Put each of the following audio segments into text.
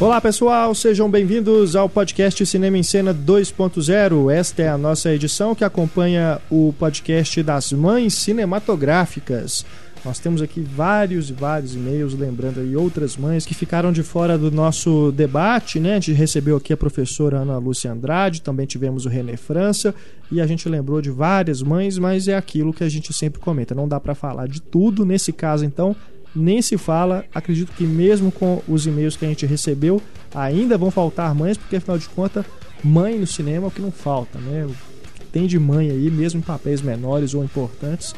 Olá pessoal, sejam bem-vindos ao podcast Cinema em Cena 2.0. Esta é a nossa edição que acompanha o podcast das mães cinematográficas. Nós temos aqui vários e vários e-mails lembrando aí outras mães que ficaram de fora do nosso debate, né? A gente recebeu aqui a professora Ana Lúcia Andrade, também tivemos o René França e a gente lembrou de várias mães, mas é aquilo que a gente sempre comenta, não dá para falar de tudo. Nesse caso, então, nem se fala. Acredito que mesmo com os e-mails que a gente recebeu, ainda vão faltar mães, porque afinal de contas, mãe no cinema é o que não falta, né? Tem de mãe aí, mesmo em papéis menores ou importantes,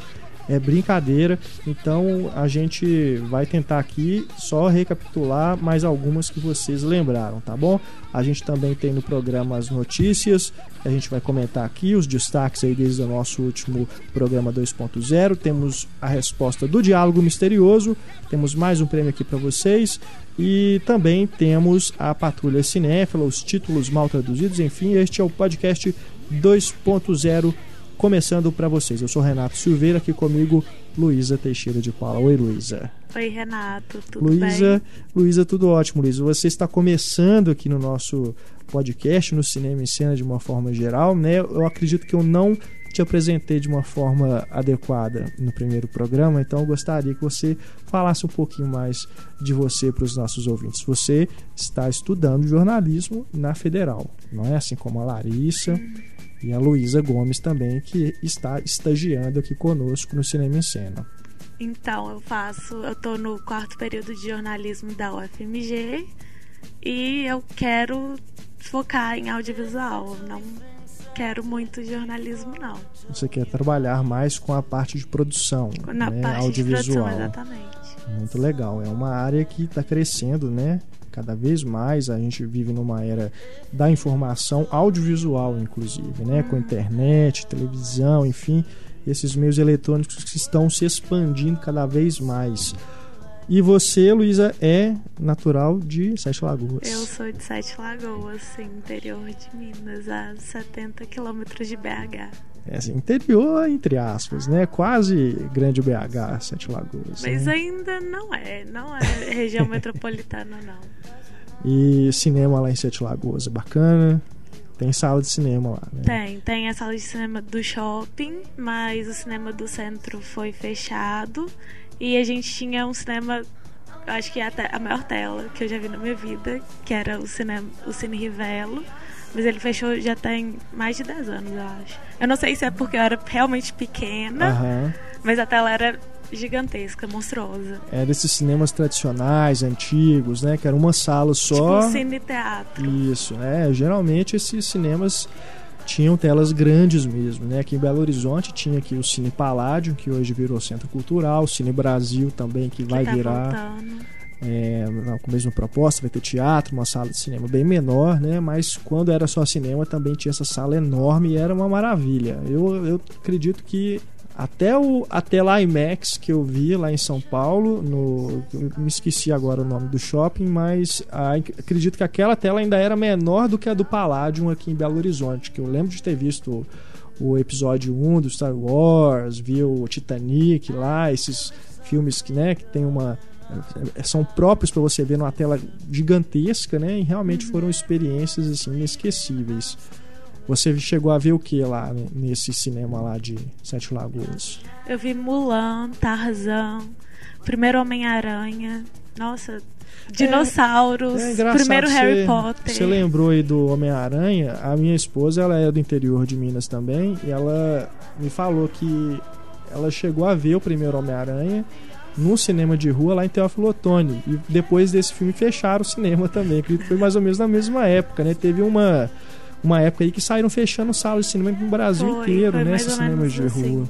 é brincadeira. Então a gente vai tentar aqui só recapitular mais algumas que vocês lembraram, tá bom? A gente também tem no programa as notícias, a gente vai comentar aqui os destaques aí desde o nosso último programa 2.0. Temos a resposta do diálogo misterioso, temos mais um prêmio aqui para vocês e também temos a Patrulha Cinéfila, os títulos mal traduzidos, enfim, este é o podcast 2.0 começando para vocês. Eu sou Renato Silveira, aqui comigo Luísa Teixeira de Paula. Oi, Luísa. Oi, Renato, tudo Luísa, bem? Luísa, tudo ótimo, Luísa. Você está começando aqui no nosso podcast, no Cinema em Cena de uma forma geral, né? Eu acredito que eu não te apresentei de uma forma adequada no primeiro programa, então eu gostaria que você falasse um pouquinho mais de você para os nossos ouvintes. Você está estudando jornalismo na Federal, não é assim como a Larissa e a Luísa Gomes também, que está estagiando aqui conosco no Cinema em Cena. Então, eu faço, eu tô no quarto período de jornalismo da UFMG e eu quero focar em audiovisual, não quero muito jornalismo não. Você quer trabalhar mais com a parte de produção, Na né? parte audiovisual. de produção, exatamente. Muito legal. É uma área que está crescendo, né? Cada vez mais a gente vive numa era da informação audiovisual, inclusive, né? Com internet, televisão, enfim, esses meios eletrônicos que estão se expandindo cada vez mais. E você, Luísa, é natural de Sete Lagoas. Eu sou de Sete Lagoas, interior de Minas, a 70 quilômetros de BH. É assim, interior, entre aspas, né? Quase grande BH, Sete Lagoas. Mas né? ainda não é, não é região metropolitana não. E cinema lá em Sete Lagoas, é bacana. Tem sala de cinema lá, né? Tem, tem a sala de cinema do shopping, mas o cinema do centro foi fechado. E a gente tinha um cinema, acho que é até a maior tela que eu já vi na minha vida, que era o, cinema, o Cine Rivelo. Mas ele fechou já tem mais de 10 anos, eu acho. Eu não sei se é porque eu era realmente pequena, Aham. mas a tela era gigantesca, monstruosa. É desses cinemas tradicionais, antigos, né? Que era uma sala só. Tipo um cine teatro. Isso, né? Geralmente esses cinemas tinham telas grandes mesmo, né? Aqui em Belo Horizonte tinha aqui o Cine Paládio, que hoje virou Centro Cultural, o Cine Brasil também, que vai que tá virar voltando. É, com a mesma proposta, vai ter teatro, uma sala de cinema bem menor, né? Mas quando era só cinema também tinha essa sala enorme e era uma maravilha. Eu, eu acredito que até o até lá IMAX que eu vi lá em São Paulo, no, me esqueci agora o nome do shopping, mas acredito que aquela tela ainda era menor do que a do Palladium aqui em Belo Horizonte, que eu lembro de ter visto o episódio 1 do Star Wars, vi o Titanic lá, esses filmes que, né, que tem uma são próprios para você ver numa tela gigantesca, né? E realmente foram experiências assim inesquecíveis. Você chegou a ver o que lá nesse cinema lá de Sete Lagoas? Eu vi Mulan, Tarzan, Primeiro Homem-Aranha. Nossa, dinossauros, É engraçado primeiro você- Harry Potter. Você lembrou aí do Homem-Aranha? A minha esposa, ela é do interior de Minas também, e ela me falou que ela chegou a ver o primeiro Homem-Aranha no cinema de rua lá em Teófilo Otoni. E depois desse filme fecharam o cinema também. Acredito que foi mais ou menos na mesma época, né? Teve uma, uma época aí que saíram fechando salas de cinema no Brasil Foi, inteiro, foi né? Esses cinemas de assim. rua.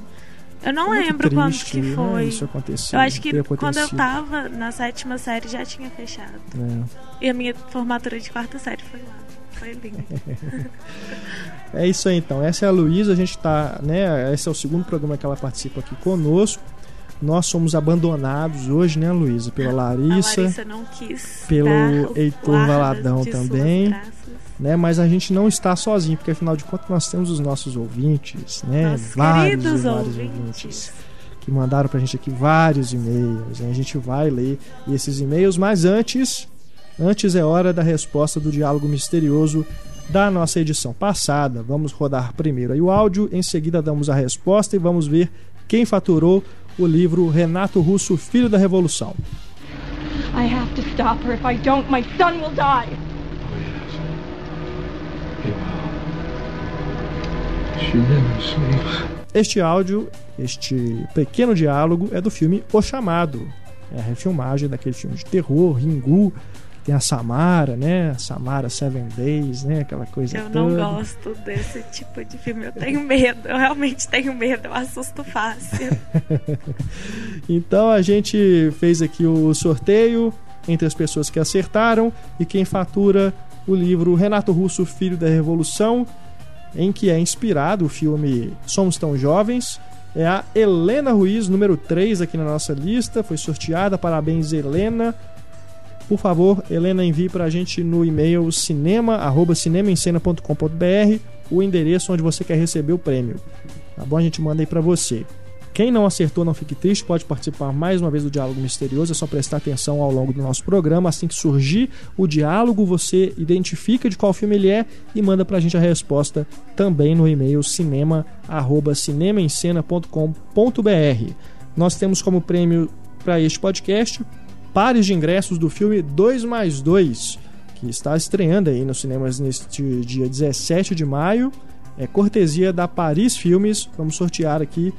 Eu não Muito lembro quando triste, que né, foi. Isso aconteceu. eu acho que ter quando eu tava na sétima série já tinha fechado. né? E a minha formatura de quarta série foi lá. Foi lindo. É isso aí então. Essa é a Luísa, a gente tá, né? Esse é o segundo programa que ela participa aqui conosco. Nós somos abandonados hoje, né, Luísa? Pela A Larissa, Larissa não quis. pelo Heitor Valadão também. né? Mas a gente não está sozinho, porque afinal de contas nós temos os nossos ouvintes, né? Nossos vários e vários ouvintes. ouvintes que mandaram pra gente aqui vários e-mails. né? A gente vai ler esses e-mails, mas antes Antes é hora da resposta do diálogo misterioso da nossa edição passada. Vamos rodar primeiro aí o áudio, em seguida damos a resposta e vamos ver quem faturou o livro Renato Russo, Filho da Revolução. I have to stop her. If I don't, my son will die. Oh, yes. He will. She never sleeps. Este áudio, este pequeno diálogo é do filme O Chamado. É a refilmagem daquele filme de terror, Ringu, tem a Samara, né? A Samara Seven Days, né? Aquela coisa Eu toda. não gosto desse tipo de filme. Eu tenho medo. Eu realmente tenho medo. Eu assusto fácil. então a gente fez aqui o sorteio entre as pessoas que acertaram e quem fatura o livro Renato Russo, Filho da Revolução, em que é inspirado o filme Somos Tão Jovens. É a Helena Ruiz, número 3 aqui na nossa lista. Foi sorteada. Parabéns, Helena. Por favor, Helena, envie para a gente no e-mail cinema@cinemaencena.com.br o endereço onde você quer receber o prêmio. Tá bom? A gente manda aí para você. Quem não acertou, não fique triste, pode participar mais uma vez do Diálogo Misterioso. É só prestar atenção ao longo do nosso programa. Assim que surgir o diálogo, você identifica de qual filme ele é e manda pra gente a resposta também no e-mail cinema@cinemaencena.com.br. Nós temos como prêmio para este podcast pares de ingressos do filme 2 mais 2, que está estreando aí nos cinemas neste dia 17 de maio. É cortesia da Paris Filmes. Vamos sortear aqui.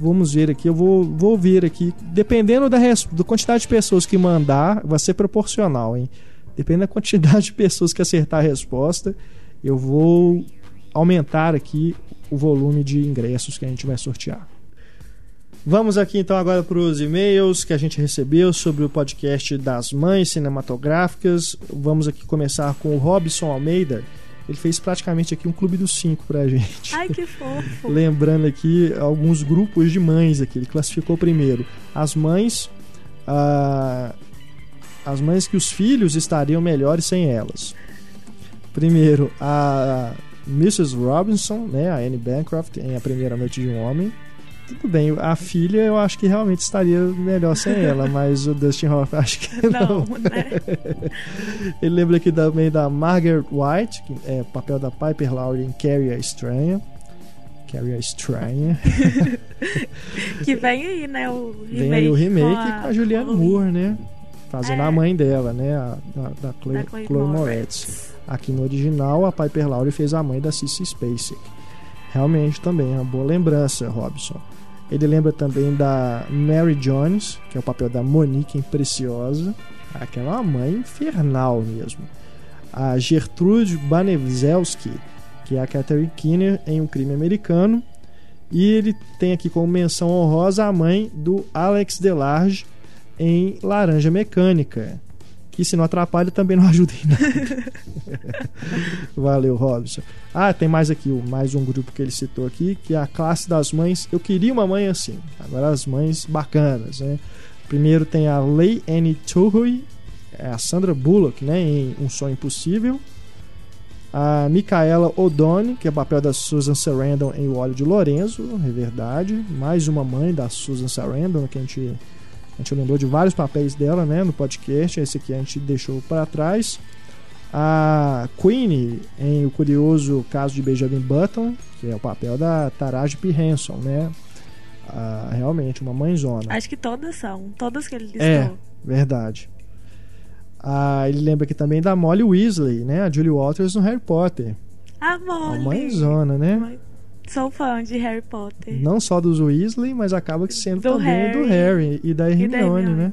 Vamos ver aqui, eu vou, vou ver aqui. Dependendo da, da quantidade de pessoas que mandar, vai ser proporcional, hein? Dependendo da quantidade de pessoas que acertar a resposta, eu vou aumentar aqui o volume de ingressos que a gente vai sortear. Vamos aqui então agora para os e-mails que a gente recebeu sobre o podcast das mães cinematográficas. Vamos aqui começar com o Robson Almeida. Ele fez praticamente aqui um clube dos cinco pra gente. Ai, que fofo. Lembrando aqui alguns grupos de mães aqui. Ele classificou primeiro as mães. Ah, as mães que os filhos estariam melhores sem elas. Primeiro, a Mrs. Robinson, né, a Anne Bancroft, em A Primeira Noite de um Homem tudo bem, a filha eu acho que realmente estaria melhor sem ela, mas o Dustin Hoffman acho que não. não né? Ele lembra aqui também da Margaret White, que é papel da Piper Laurie em Carrie a Estranha. Carrie a Estranha. que vem aí, né, o remake. Vem aí o remake com a, com a Julianne Moore, né? Fazendo é. a mãe dela, né? A, a da Chloe, da Chloe, Chloe Moretz. Aqui no original, a Piper Laurie fez a mãe da Cissy Spacek. Realmente também, é uma boa lembrança, Robson. Ele lembra também da Mary Jones, que é o papel da Monique em Preciosa. Aquela é uma mãe infernal mesmo. A Gertrude Banevzelski, que é a Catherine Keener em Um Crime Americano. E ele tem aqui como menção honrosa a mãe do Alex Delarge em Laranja Mecânica. Que se não atrapalha também não ajuda em nada. Valeu, Robson. Ah, tem mais aqui, mais um grupo que ele citou aqui, que é a classe das mães. Eu queria uma mãe assim. Agora as mães bacanas, né? Primeiro tem a Lei Anne é a Sandra Bullock, né, em Um Sonho Impossível. A Micaela O'Donnell, que é o papel da Susan Sarandon em O Óleo de Lorenzo, é verdade. Mais uma mãe da Susan Sarandon, que a gente, gente lembrou de vários papéis dela né, no podcast. Esse aqui a gente deixou para trás. A Queenie em O Curioso Caso de Benjamin Button, que é o papel da Taraji P. Henson, né? Ah, realmente, uma mãezona. Acho que todas são, todas que ele listou. É, verdade. Ah, ele lembra aqui também da Molly Weasley, né? A Julie Walters no Harry Potter. A Molly! Uma mãezona, né? Sou fã de Harry Potter. Não só dos Weasley, mas acaba que sendo do também Harry, do Harry e da Hermione, e da Hermione. né?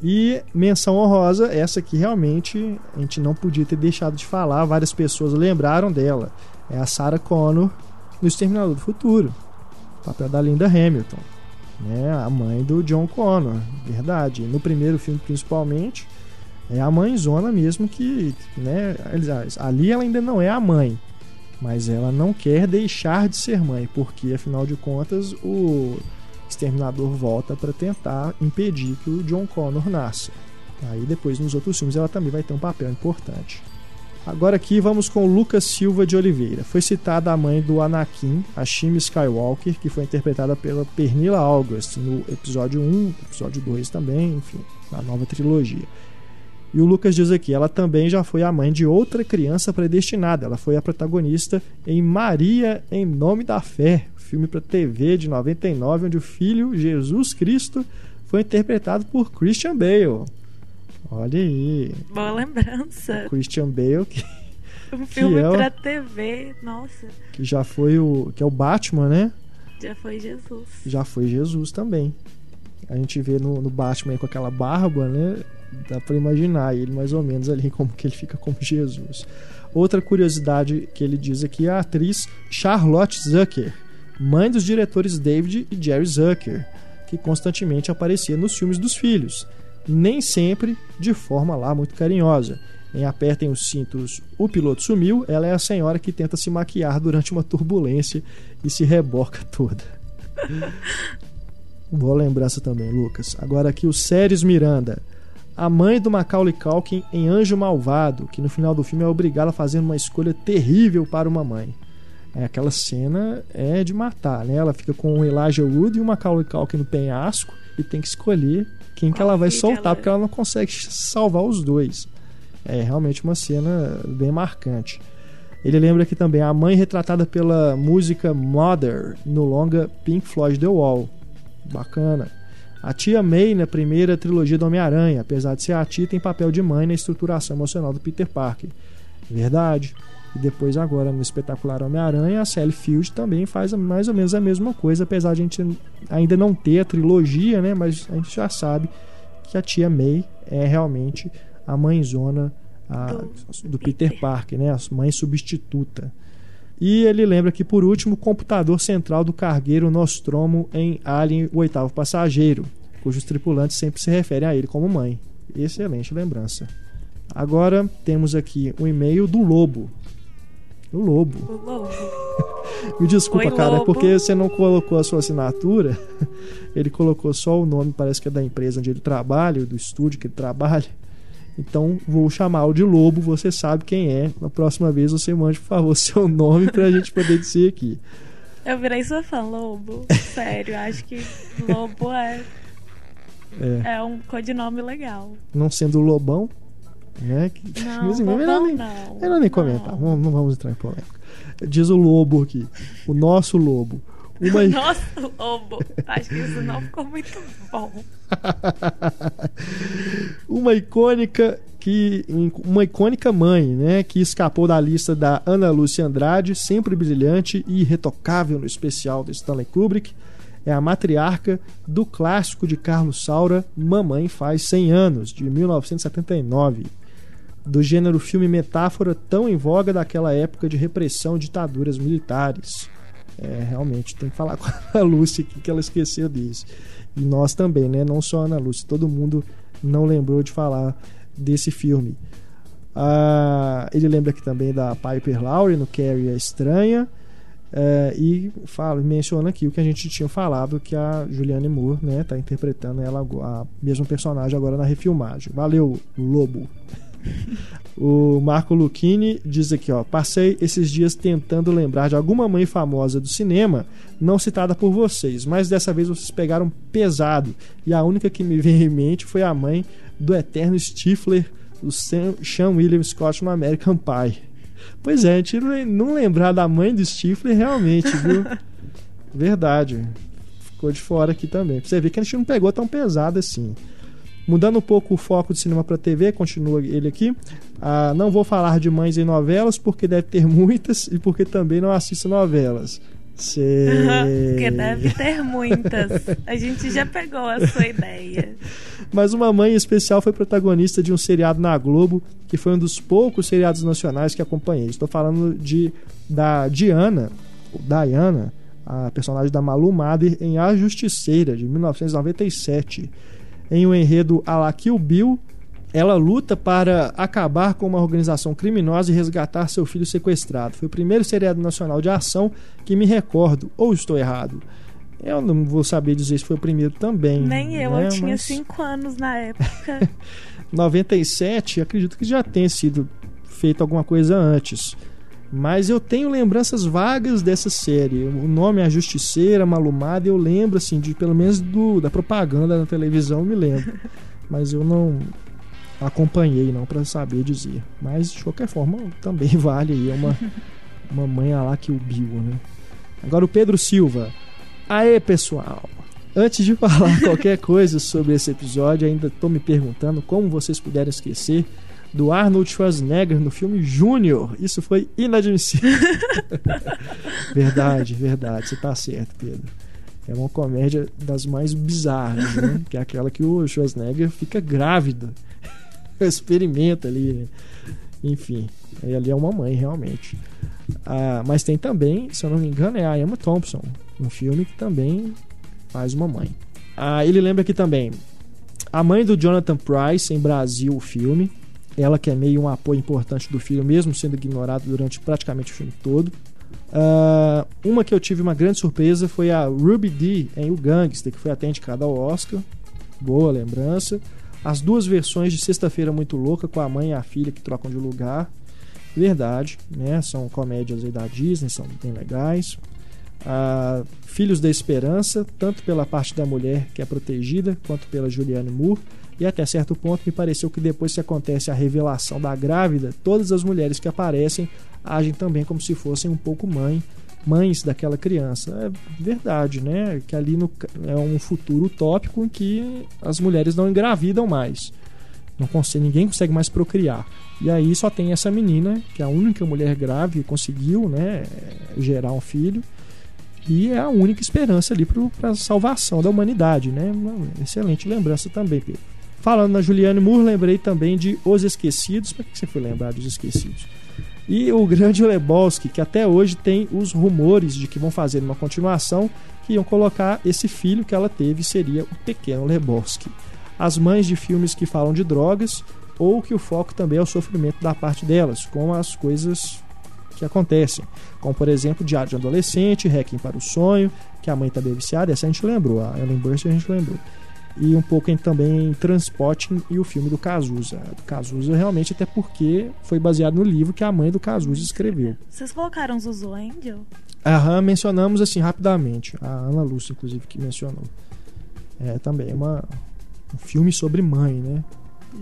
E menção honrosa, essa aqui realmente a gente não podia ter deixado de falar, várias pessoas lembraram dela. É a Sarah Connor no Exterminador do Futuro, papel da Linda Hamilton, né? a mãe do John Connor, verdade. No primeiro filme, principalmente, é a mãezona mesmo que, né? Ali ela ainda não é a mãe, mas ela não quer deixar de ser mãe, porque afinal de contas o Exterminador volta para tentar impedir que o John Connor nasça. Aí depois nos outros filmes ela também vai ter um papel importante. Agora aqui vamos com Lucas Silva de Oliveira. Foi citada a mãe do Anakin, a Shimi Skywalker, que foi interpretada pela Pernilla August no episódio 1, episódio 2 também, enfim, na nova trilogia. E o Lucas diz aqui: ela também já foi a mãe de outra criança predestinada. Ela foi a protagonista em Maria em Nome da Fé, filme para TV de 99, onde o filho Jesus Cristo foi interpretado por Christian Bale. Olha aí. Boa lembrança. Christian Bale que um filme é o, pra TV, nossa. Que já foi o que é o Batman, né? Já foi Jesus. Já foi Jesus também. A gente vê no, no Batman com aquela barba, né? Dá para imaginar ele mais ou menos ali como que ele fica como Jesus. Outra curiosidade que ele diz aqui é a atriz Charlotte Zucker, mãe dos diretores David e Jerry Zucker, que constantemente aparecia nos filmes dos filhos, nem sempre de forma lá muito carinhosa. Em Apertem os Cintos, o piloto sumiu, ela é a senhora que tenta se maquiar durante uma turbulência e se reboca toda. Boa lembrança também, Lucas. Agora aqui o Séries Miranda a mãe do Macaulay Culkin em Anjo Malvado, que no final do filme é obrigada a fazer uma escolha terrível para uma mãe. É, aquela cena é de matar, né? Ela fica com o Elijah Wood e o Macaulay Culkin no penhasco e tem que escolher quem que ela vai soltar, porque ela não consegue salvar os dois. É realmente uma cena bem marcante. Ele lembra que também a mãe retratada pela música Mother no longa Pink Floyd The Wall. Bacana. A tia May na primeira trilogia do Homem-Aranha, apesar de ser a tia, tem papel de mãe na estruturação emocional do Peter Parker. Verdade. E depois agora no espetacular Homem-Aranha, a Sally Field também faz mais ou menos a mesma coisa, apesar de a gente ainda não ter a trilogia, né? Mas a gente já sabe que a tia May é realmente a mãezona a, do, do Peter, Peter Parker, né? A mãe substituta. E ele lembra que, por último, o computador central do cargueiro Nostromo em Alien, o oitavo passageiro, cujos tripulantes sempre se referem a ele como mãe. Excelente lembrança. Agora temos aqui um e-mail do Lobo. O Lobo. O Lobo. Me desculpa, Oi, cara, Lobo. é porque você não colocou a sua assinatura. Ele colocou só o nome, parece que é da empresa onde ele trabalha, do estúdio que ele trabalha. Então vou chamá-lo de Lobo, você sabe quem é. Na próxima vez você mande, por favor, seu nome pra gente poder dizer aqui. Eu virei sua fã, Lobo. Sério, acho que Lobo é, É, é um codinome legal. não sendo Lobão, né? que- Não, melhor Lobão nem- não. Melhor nem comentar, Não. vamos- não vamos entrar em polêmica. Diz o Lobo aqui, o nosso Lobo. Uma, Nossa, Lobo. Acho que isso não ficou muito bom. uma icônica que uma icônica mãe, né, que escapou da lista da Ana Lúcia Andrade, sempre brilhante e irretocável no especial do Stanley Kubrick, é a matriarca do clássico de Carlos Saura, Mamãe faz 100 anos, de 1979, do gênero filme metáfora tão em voga daquela época de repressão ditaduras militares. É, realmente, tem que falar com a Ana Lúcia aqui que ela esqueceu disso. E nós também, né? Não só a Ana Lúcia, todo mundo não lembrou de falar desse filme. Ah, ele lembra aqui também da Piper Laurie no Carrie a Estranha. É, e fala, menciona aqui o que a gente tinha falado, que a Julianne Moore né, tá interpretando ela a mesma personagem agora na refilmagem. Valeu, Lobo. O Marco Lucchini diz aqui, ó, passei esses dias tentando lembrar de alguma mãe famosa do cinema, não citada por vocês, mas dessa vez vocês pegaram pesado, e a única que me veio em mente foi a mãe do eterno Stifler, o Sam, Sean William Scott no American Pie. Pois é, a gente não- lembrar da mãe do Stifler realmente, viu? Verdade. Ficou de fora aqui também. Pra você ver que a gente não pegou tão pesado assim. Mudando um pouco o foco de cinema para TV, continua ele aqui. Ah, não vou falar de mães em novelas, porque deve ter muitas e porque também não assisto novelas. Sei. Porque deve ter muitas. A gente já pegou a sua ideia. Mas uma mãe em especial foi protagonista de um seriado na Globo, que foi um dos poucos seriados nacionais que acompanhei. Estou falando de da Diana, ou Diana, a personagem da Malu Mader em A Justiceira, de 1997. Em um enredo a la Kill Bill, ela luta para acabar com uma organização criminosa e resgatar seu filho sequestrado. Foi o primeiro seriado nacional de ação que me recordo, ou estou errado. Eu não vou saber dizer se foi o primeiro também. Nem eu, né? eu tinha Mas 5 anos na época. 97, acredito que já tenha sido feito alguma coisa antes. Mas eu tenho lembranças vagas dessa série. O nome é A Justiceira, Malumada, eu lembro assim de pelo menos do, da propaganda na televisão, eu me lembro. Mas eu não acompanhei não para saber dizer. Mas de qualquer forma também vale aí uma, uma mãe lá que o Bill, né? Agora o Pedro Silva. Aê, pessoal! Antes de falar qualquer coisa sobre esse episódio, ainda estou me perguntando como vocês puderam esquecer do Arnold Schwarzenegger no filme Júnior. Isso foi inadmissível. verdade, verdade. Você está certo, Pedro. É uma comédia das mais bizarras, né? que é aquela que o Schwarzenegger fica grávido. Experimenta ali, né? Enfim, ali é uma mãe, realmente. Ah, mas tem também, se eu não me engano, é a Emma Thompson, um filme que também faz uma mãe. Ah, ele lembra aqui também a mãe do Jonathan Price em Brasil, o filme. Ela que é meio um apoio importante do filho, mesmo sendo ignorado durante praticamente o filme todo. Uh, uma que eu tive uma grande surpresa foi a Ruby Dee em O Gangster, que foi até indicada ao Oscar. Boa lembrança. As duas versões de Sexta-feira Muito Louca, com a mãe e a filha que trocam de lugar. Verdade, né? São comédias aí da Disney, são bem legais. Uh, Filhos da Esperança, tanto pela parte da mulher que é protegida, quanto pela Julianne Moore. E até certo ponto me pareceu que depois que acontece a revelação da grávida, todas as mulheres que aparecem agem também como se fossem um pouco mãe, mães daquela criança. É verdade, né? Que ali no, é um futuro utópico em que as mulheres não engravidam mais. Não consegue, ninguém consegue mais procriar. E aí só tem essa menina, que é a única mulher grave que conseguiu né, gerar um filho. E é a única esperança ali para a salvação da humanidade, né? Uma excelente lembrança também, Pedro. Falando na Juliane Moore, lembrei também de Os Esquecidos. Para que você foi lembrar dos Esquecidos? E o grande Lebowski, que até hoje tem os rumores de que vão fazer uma continuação, que iam colocar esse filho que ela teve, seria o pequeno Lebowski. As mães de filmes que falam de drogas, ou que o foco também é o sofrimento da parte delas, com as coisas que acontecem. Como, por exemplo, Diário de Adolescente, Hacking para o Sonho, que a mãe está bem viciada, essa a gente lembrou, a Ellen Burst a gente lembrou e um pouco em, também em Transporting e o filme do Cazuza. Do Cazuza realmente até porque foi baseado no livro que a mãe do Cazuza escreveu. Vocês colocaram Zuzu Angel? Aham, mencionamos assim rapidamente. A Ana Lúcia, inclusive, que mencionou. É também uma, um filme sobre mãe, né?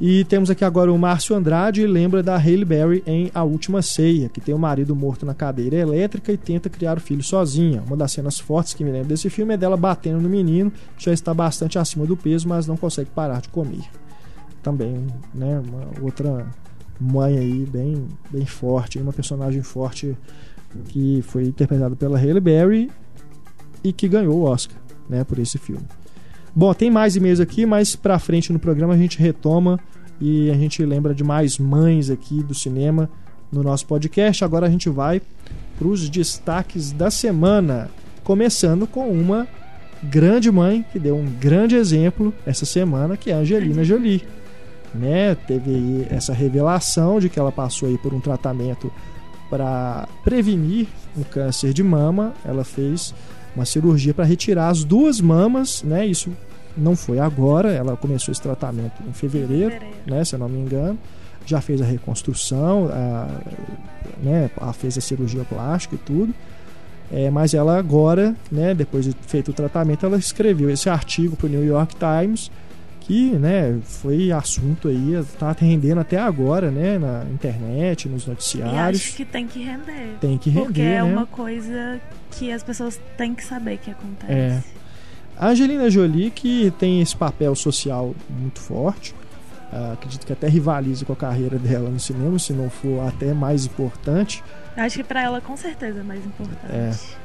E temos aqui agora o Márcio Andrade, lembra da Halle Berry em A Última Ceia, que tem o marido morto na cadeira elétrica e tenta criar o filho sozinha. Uma das cenas fortes que me lembro desse filme é dela batendo no menino, já está bastante acima do peso, mas não consegue parar de comer. Também, né, uma outra mãe aí bem, bem forte, uma personagem forte que foi interpretada pela Halle Berry e que ganhou o Oscar, né, por esse filme. Bom, tem mais e-mails aqui, mas pra frente no programa a gente retoma e a gente lembra de mais mães aqui do cinema no nosso podcast. Agora a gente vai para os destaques da semana, começando com uma grande mãe que deu um grande exemplo essa semana, que é a Angelina Jolie. Né? Teve aí essa revelação de que ela passou aí por um tratamento para prevenir o câncer de mama. Ela fez uma cirurgia para retirar as duas mamas, né? Isso não foi agora, ela começou esse tratamento em fevereiro, fevereiro. né? Se eu não me engano. Já fez a reconstrução, a, né? A fez a cirurgia plástica e tudo. É, mas ela agora, né, depois de feito o tratamento, ela escreveu esse artigo para o New York Times que, né, foi assunto aí, está rendendo até agora, né, na internet, nos noticiários. E acho que tem que render. Tem que render, Porque é né? uma coisa que as pessoas têm que saber que acontece. É. A Angelina Jolie, que tem esse papel social muito forte, uh, acredito que até rivaliza com a carreira dela no cinema, se não for até mais importante. Acho que para ela com certeza é mais importante. É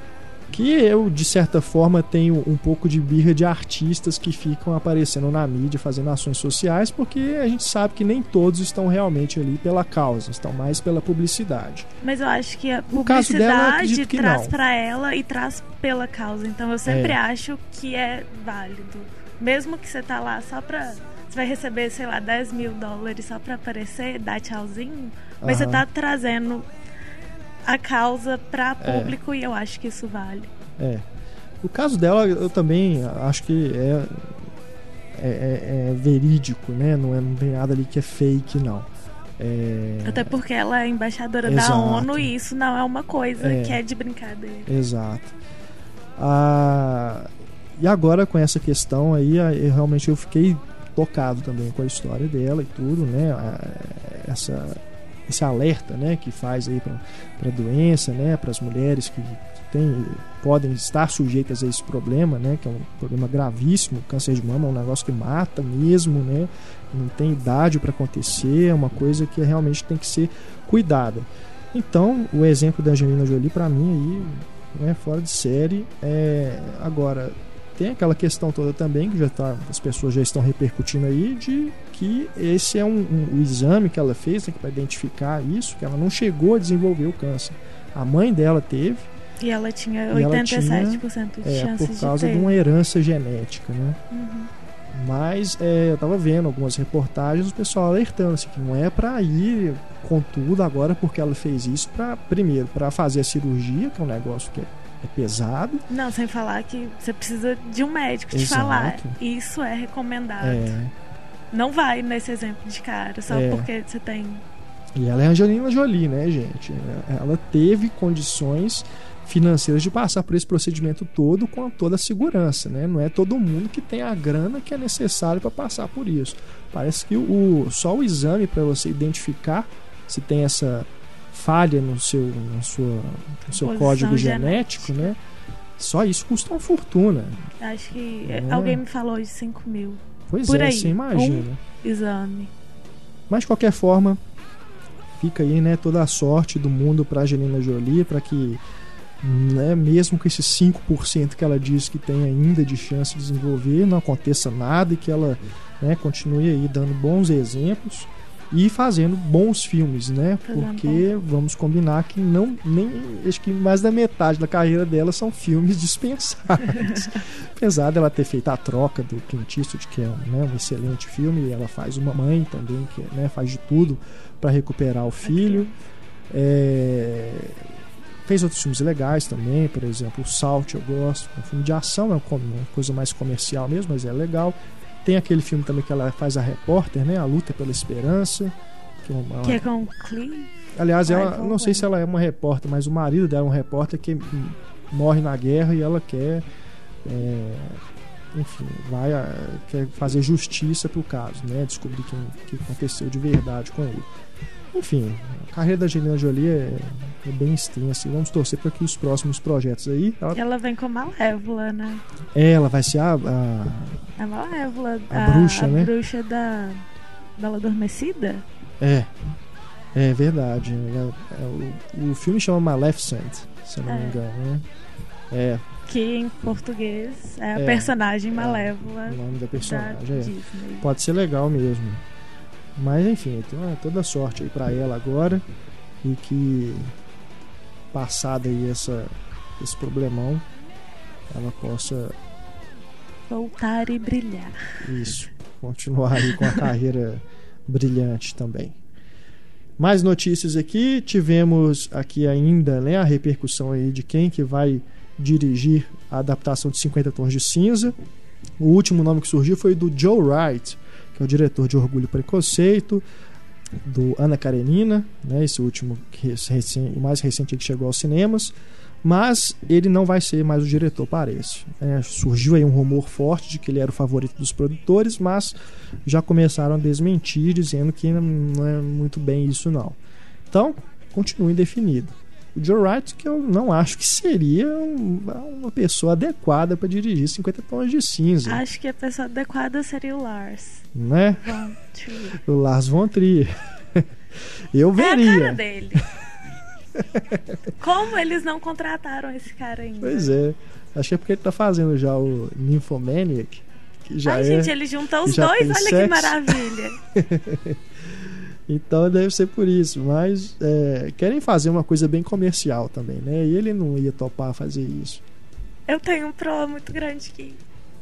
que eu, de certa forma, tenho um pouco de birra de artistas que ficam aparecendo na mídia, fazendo ações sociais, porque a gente sabe que nem todos estão realmente ali pela causa, estão mais pela publicidade. Mas eu acho que a publicidade dela, traz para ela e traz pela causa. Então eu sempre é. acho que é válido. Mesmo que você tá lá só pra. Você vai receber, sei lá, 10 mil dólares só pra aparecer, dar tchauzinho. Mas Aham. você tá trazendo a causa para é. público é. e eu acho que isso vale. É. O caso dela, eu também acho que é, é, é, é verídico, né? Não, é, não tem nada ali que é fake, não. É... Até porque ela é embaixadora Exato. da ONU e isso não é uma coisa é. que é de brincadeira. Exato. Ah, e agora com essa questão aí, eu, realmente eu fiquei tocado também com a história dela e tudo, né? Essa, esse alerta, né? Que faz aí para a doença, né? Para as mulheres que tem, podem estar sujeitas a esse problema, né? Que é um problema gravíssimo. Câncer de mama é um negócio que mata mesmo, né? Não tem idade para acontecer, é uma coisa que realmente tem que ser cuidada. Então, o exemplo da Angelina Jolie para mim aí, né, fora de série. É, agora, tem aquela questão toda também que já tá, as pessoas já estão repercutindo aí de que esse é um, um o exame que ela fez né, para identificar isso, que ela não chegou a desenvolver o câncer. A mãe dela teve. E ela tinha 87% tinha, de é, chances por causa de, de, uma herança genética, né? Uhum. Mas é, eu estava vendo algumas reportagens, o pessoal alertando assim, que não é para ir com tudo agora porque ela fez isso para primeiro para fazer a cirurgia, que é um negócio que é é pesado. Não, sem falar que você precisa de um médico te Exato. falar. Isso é recomendado. É, Não vai nesse exemplo de cara, só É. porque você tem. e ela é Angelina Jolie, né, gente? Ela teve condições financeiras de passar por esse procedimento todo com toda a segurança, né? Não é todo mundo que tem a grana que é necessário para passar por isso. Parece que o só o exame para você identificar se tem essa falha no seu, no sua, no seu código genética. genético, né? Só isso custa uma fortuna. Acho que É. alguém me falou de 5 mil Pois Por é, aí, você imagina. exame. Mas de qualquer forma, fica aí, né, toda a sorte do mundo para Angelina Jolie, para que né, mesmo com esses 5% que ela diz que tem ainda de chance de desenvolver, não aconteça nada e que ela né, continue aí dando bons exemplos e fazendo bons filmes, né? Porque vamos combinar que não nem acho que mais da metade da carreira dela são filmes dispensáveis. Apesar dela ter feito a troca do Clint Eastwood, que é né, um excelente filme, e ela faz uma mãe também que né, faz de tudo para recuperar o filho. É, Fez outros filmes legais também, por exemplo, o Salt eu gosto, é um filme de ação, é uma coisa mais comercial mesmo, mas é legal. Tem aquele filme também que ela faz a repórter, né? A Luta pela Esperança. Que é uma, Que é com Cliff. Aliás, ela, Michael não sei se ela é uma repórter, mas o marido dela é um repórter que hum, morre na guerra e ela quer, é, enfim, vai a- quer fazer justiça pro caso, né? Descobrir quem que aconteceu de verdade com ele. Enfim, a carreira da Angelina Jolie é, é bem extensa e vamos torcer para que os próximos projetos aí, ela, Ela vem com Malévola, né? ela vai ser a, a- A Malévola. A bruxa, a né? bruxa da. Bela Adormecida? é, é verdade. né? É, o, o filme chama Maleficent, se eu não me É. engano, né? É, Que em português é a É. personagem Malévola o nome da da personagem. é. Disney. Pode ser legal mesmo. Mas enfim, então toda sorte aí pra ela agora. E que passada aí essa, esse problemão, ela possa Voltar e brilhar. isso, continuar aí com a carreira brilhante também. Mais notícias aqui, tivemos aqui ainda né, a repercussão aí de quem que vai dirigir a adaptação de 50 Tons de Cinza. O último nome que surgiu foi do Joe Wright, que é o diretor de Orgulho e Preconceito, do Ana Karenina, né, esse último, o mais recente que chegou aos cinemas, mas ele não vai ser mais o diretor, parece. É, surgiu aí um rumor forte de que ele era o favorito dos produtores, mas já começaram a desmentir, dizendo que não é muito bem isso não. Então, continua indefinido. O Joe Wright, que eu não acho que seria um- uma pessoa adequada para dirigir 50 tons de cinza, Acho que a pessoa adequada seria o Lars. né? O Lars von Trier. Eu É a cara veria. dele. Como eles não contrataram esse cara ainda? Pois é. Acho que é porque ele tá fazendo já o Nymphomaniac, que já Ai, é. gente, ele juntou os dois, olha que sexo. maravilha. Então deve ser por isso. Mas é, querem fazer uma coisa bem comercial também, né? E ele não ia topar fazer isso. Eu tenho um problema muito grande que.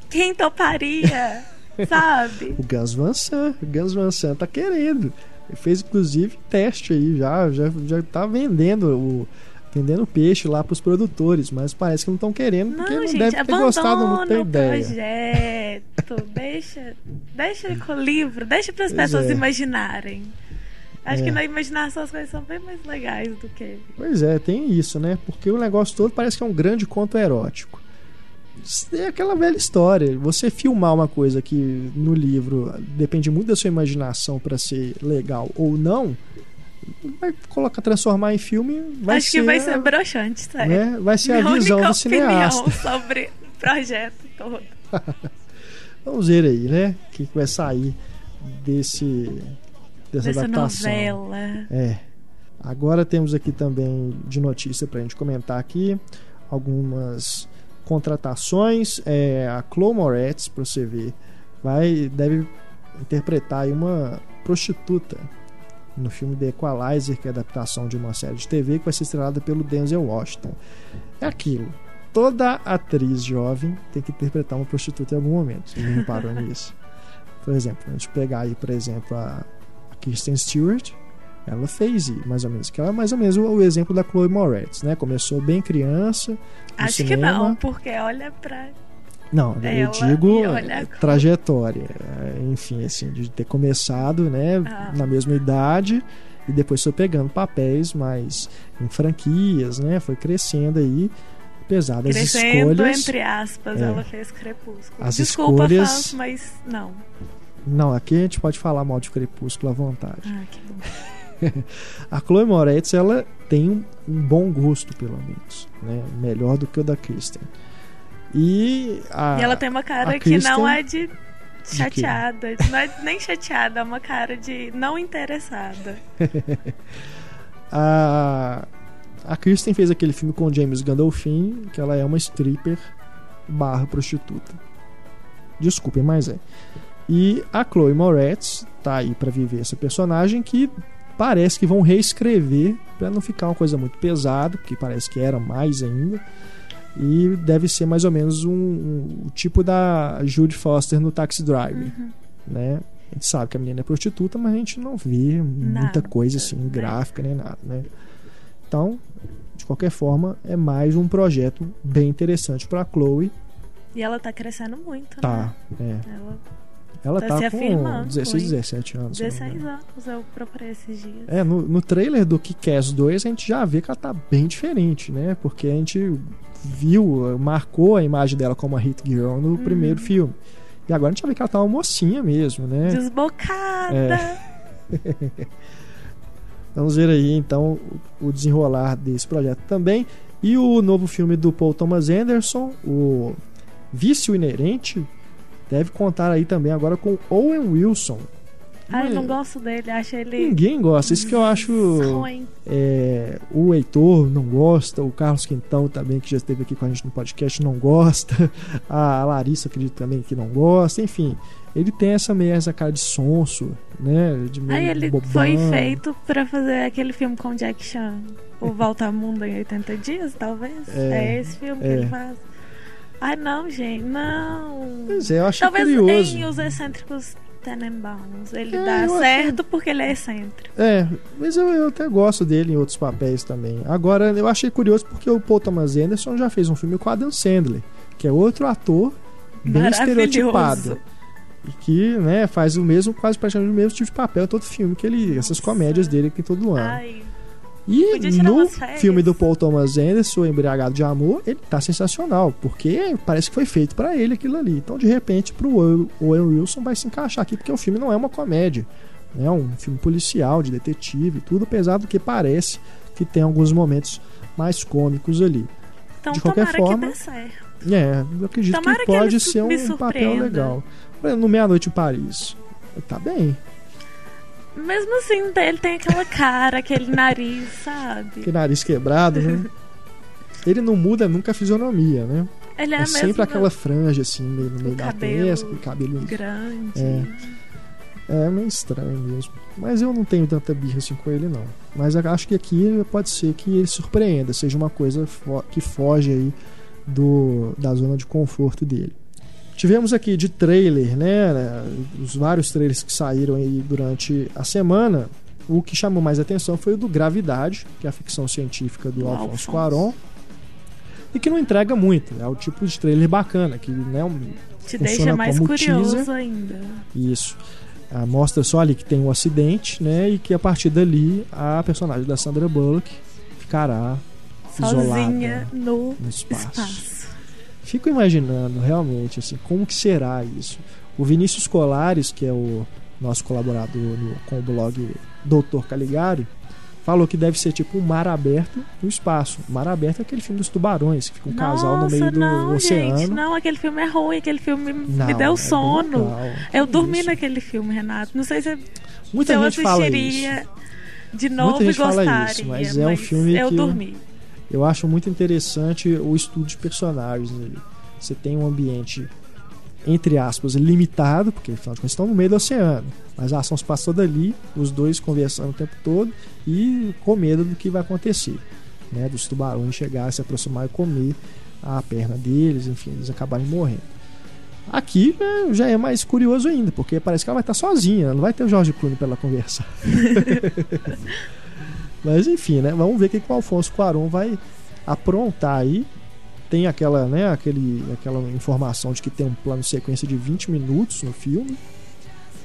Quem toparia? sabe? O Gus Van Sant, o Gus Van Sant tá querendo. Ele fez inclusive teste aí já, já, já tá vendendo o vendendo peixe lá pros produtores, mas parece que não estão querendo porque Não, não, gente, deve ter gostado muito da abandona o ideia. projeto. deixa, deixa com o livro, deixa para as pessoas é. imaginarem. Acho É. que na imaginação as coisas são bem mais legais do que. Pois é, tem isso, né? Porque o negócio todo parece que é um grande conto erótico. é aquela velha história. Você filmar uma coisa que no livro depende muito da sua imaginação para ser legal ou não, vai colocar, transformar em filme, vai Acho ser. que vai ser broxante, sério. Né? Vai ser Minha a visão do cineasta. sobre o projeto todo. Vamos ver aí, né? O que vai sair desse dessa, Dessa adaptação. novela. É. Agora temos aqui também de notícia pra gente comentar aqui algumas contratações. É, a Chloe Moretz, pra você ver, vai deve interpretar aí uma prostituta no filme The Equalizer, que é a adaptação de uma série de TV que vai ser estrelada pelo Denzel Washington. É aquilo. Toda atriz jovem tem que interpretar uma prostituta em algum momento. Você não reparou nisso? Por exemplo, a gente pegar aí, por exemplo, a a Kristen Stewart, ela fez mais ou menos, que ela é mais ou menos o, exemplo da Chloe Moretz, né? Começou bem criança, no Acho que cinema. não, porque olha pra. Não, eu digo Chloe. trajetória, é, enfim, assim, de ter começado, né, Ah. na mesma idade e depois foi pegando papéis mais em franquias, né? Foi crescendo aí, apesar das Crescendo, escolhas. entre aspas, É. ela fez Crepúsculo. As Desculpa, escolhas- mas não. Não, aqui a gente pode falar mal de Crepúsculo à vontade. Ah, que bom. A Chloe Moretz, ela tem um, um bom gosto, pelo menos, né? Melhor do que o da Kristen. E, a, e ela tem uma cara a que Kristen- não é de chateada. Não é nem chateada, é uma cara de não interessada. a, a Kristen fez aquele filme com o James Gandolfin, que ela é uma stripper barra prostituta. Desculpem, mas é. E a Chloe Moretz tá aí pra viver essa personagem que parece que vão reescrever pra não ficar uma coisa muito pesada, porque parece que era mais ainda. E deve ser mais ou menos um, um- o tipo da Judy Foster no Taxi Driver, Uhum. né? A gente sabe que a menina é prostituta, mas a gente não vê muita Nada, coisa assim, né? gráfica nem nada, né? Então, de qualquer forma, é mais um projeto bem interessante pra Chloe. E ela tá crescendo muito, Tá, é. né? Ela, Ela Tá tá, com afirmando, 16, hein? 17 anos. se não me 16 engano. anos eu procurei esses dias. É, no, no trailer do Kick-Ass 2 a gente já vê que ela tá bem diferente, né? Porque a gente viu, marcou a imagem dela como a Hit Girl no primeiro filme. E agora a gente já vê que ela tá uma mocinha mesmo, né? Desbocada! Vamos ver aí então o desenrolar desse projeto também. E o novo filme do Paul Thomas Anderson, o Vício Inerente, deve contar aí também agora com Owen Wilson. Não é- não gosto dele, acho ele. Ninguém gosta, isso que eu acho. ruim. é, o Heitor não gosta, o Carlos Quintão também, que já esteve aqui com a gente no podcast, não gosta. A Larissa, acredito também que não gosta. Enfim, ele tem essa meio essa cara de sonso, né? De meio Aí ele bobão. foi feito pra fazer aquele filme com Jack Chan. O Volta ao Mundo em 80 Dias, talvez. É, É, esse filme é. que ele faz. Ai, não, gente, não. Pois é, eu achei Talvez curioso. em Os Excêntricos Tenenbaums ele É, dá certo porque ele é excêntrico. É, mas eu, eu até gosto dele em outros papéis também. Agora, eu achei curioso porque o Paul Thomas Anderson já fez um filme com Adam Sandler, que é outro ator bem estereotipado. E que, né, faz o mesmo, quase praticamente o mesmo tipo de papel em todo filme que ele. Essas comédias dele aqui todo ano. Ai, E no filme do Paul Thomas Anderson, Embriagado de Amor, ele tá sensacional, porque parece que foi feito pra ele aquilo ali. Então, de repente, pro Owen Wilson vai se encaixar aqui, porque o filme não é uma comédia. É um filme policial, de detetive, e tudo, apesar do que parece que tem alguns momentos mais cômicos ali. então De qualquer forma, que. É, eu acredito Tomara que que pode ele ser um papel legal. Por exemplo, no Meia-Noite em Paris. Tá bem. Mesmo assim, ele tem aquela cara, aquele nariz, sabe? Aquele nariz quebrado, né? Ele não muda nunca a fisionomia, né? Ele é, É, sempre aquela franja assim, meio no meio o da cabelo testa, aquele cabelo. grande. É. É meio estranho mesmo. Mas eu não tenho tanta birra assim com ele, não. Mas acho que aqui pode ser que ele surpreenda, seja uma coisa que foge aí do, da zona de conforto dele. Tivemos aqui de trailer, né? Os vários trailers que saíram aí durante a semana. O que chamou mais atenção foi o do Gravidade, que é a ficção científica do Alfonso. Cuarón. E que não entrega muito. É o tipo de trailer bacana, que né, Te deixa mais curioso teaser. ainda. isso. Ah, mostra só ali que tem um acidente, né? E que a partir dali a personagem da Sandra Bullock ficará Sozinha isolada no no espaço. espaço. Fico imaginando realmente assim, como que será isso. O Vinícius Colares, que é o nosso colaborador no, com o blog Doutor Caligari, falou que deve ser tipo um mar aberto no espaço. Mar aberto é aquele filme dos tubarões, que fica um Nossa, casal no meio do não, oceano. Gente, não, aquele filme é ruim, aquele filme Não, me deu é sono. legal. Eu dormi isso? naquele filme, Renato. Não sei se, Muita se eu gente fala isso. assistiria de novo Muita gente e fala gostaria. isso, mas é um filme eu que- dormi. Eu acho muito interessante o estudo de personagens nele. Você tem um ambiente, entre aspas, limitado, porque afinal de contas estão no meio do oceano. Mas a ação se passa toda ali, os dois conversando o tempo todo e com medo do que vai acontecer. Né? Dos tubarões chegar, se aproximar e comer a perna deles, enfim, eles acabarem morrendo. Aqui né, já é mais curioso ainda, porque parece que ela vai estar sozinha, não vai ter o Jorge Clooney para ela conversar. Mas enfim, né? Vamos ver o que, que o Alfonso Cuarón vai aprontar aí. Tem aquela, né, aquele, aquela informação de que tem um plano sequência de 20 minutos no filme.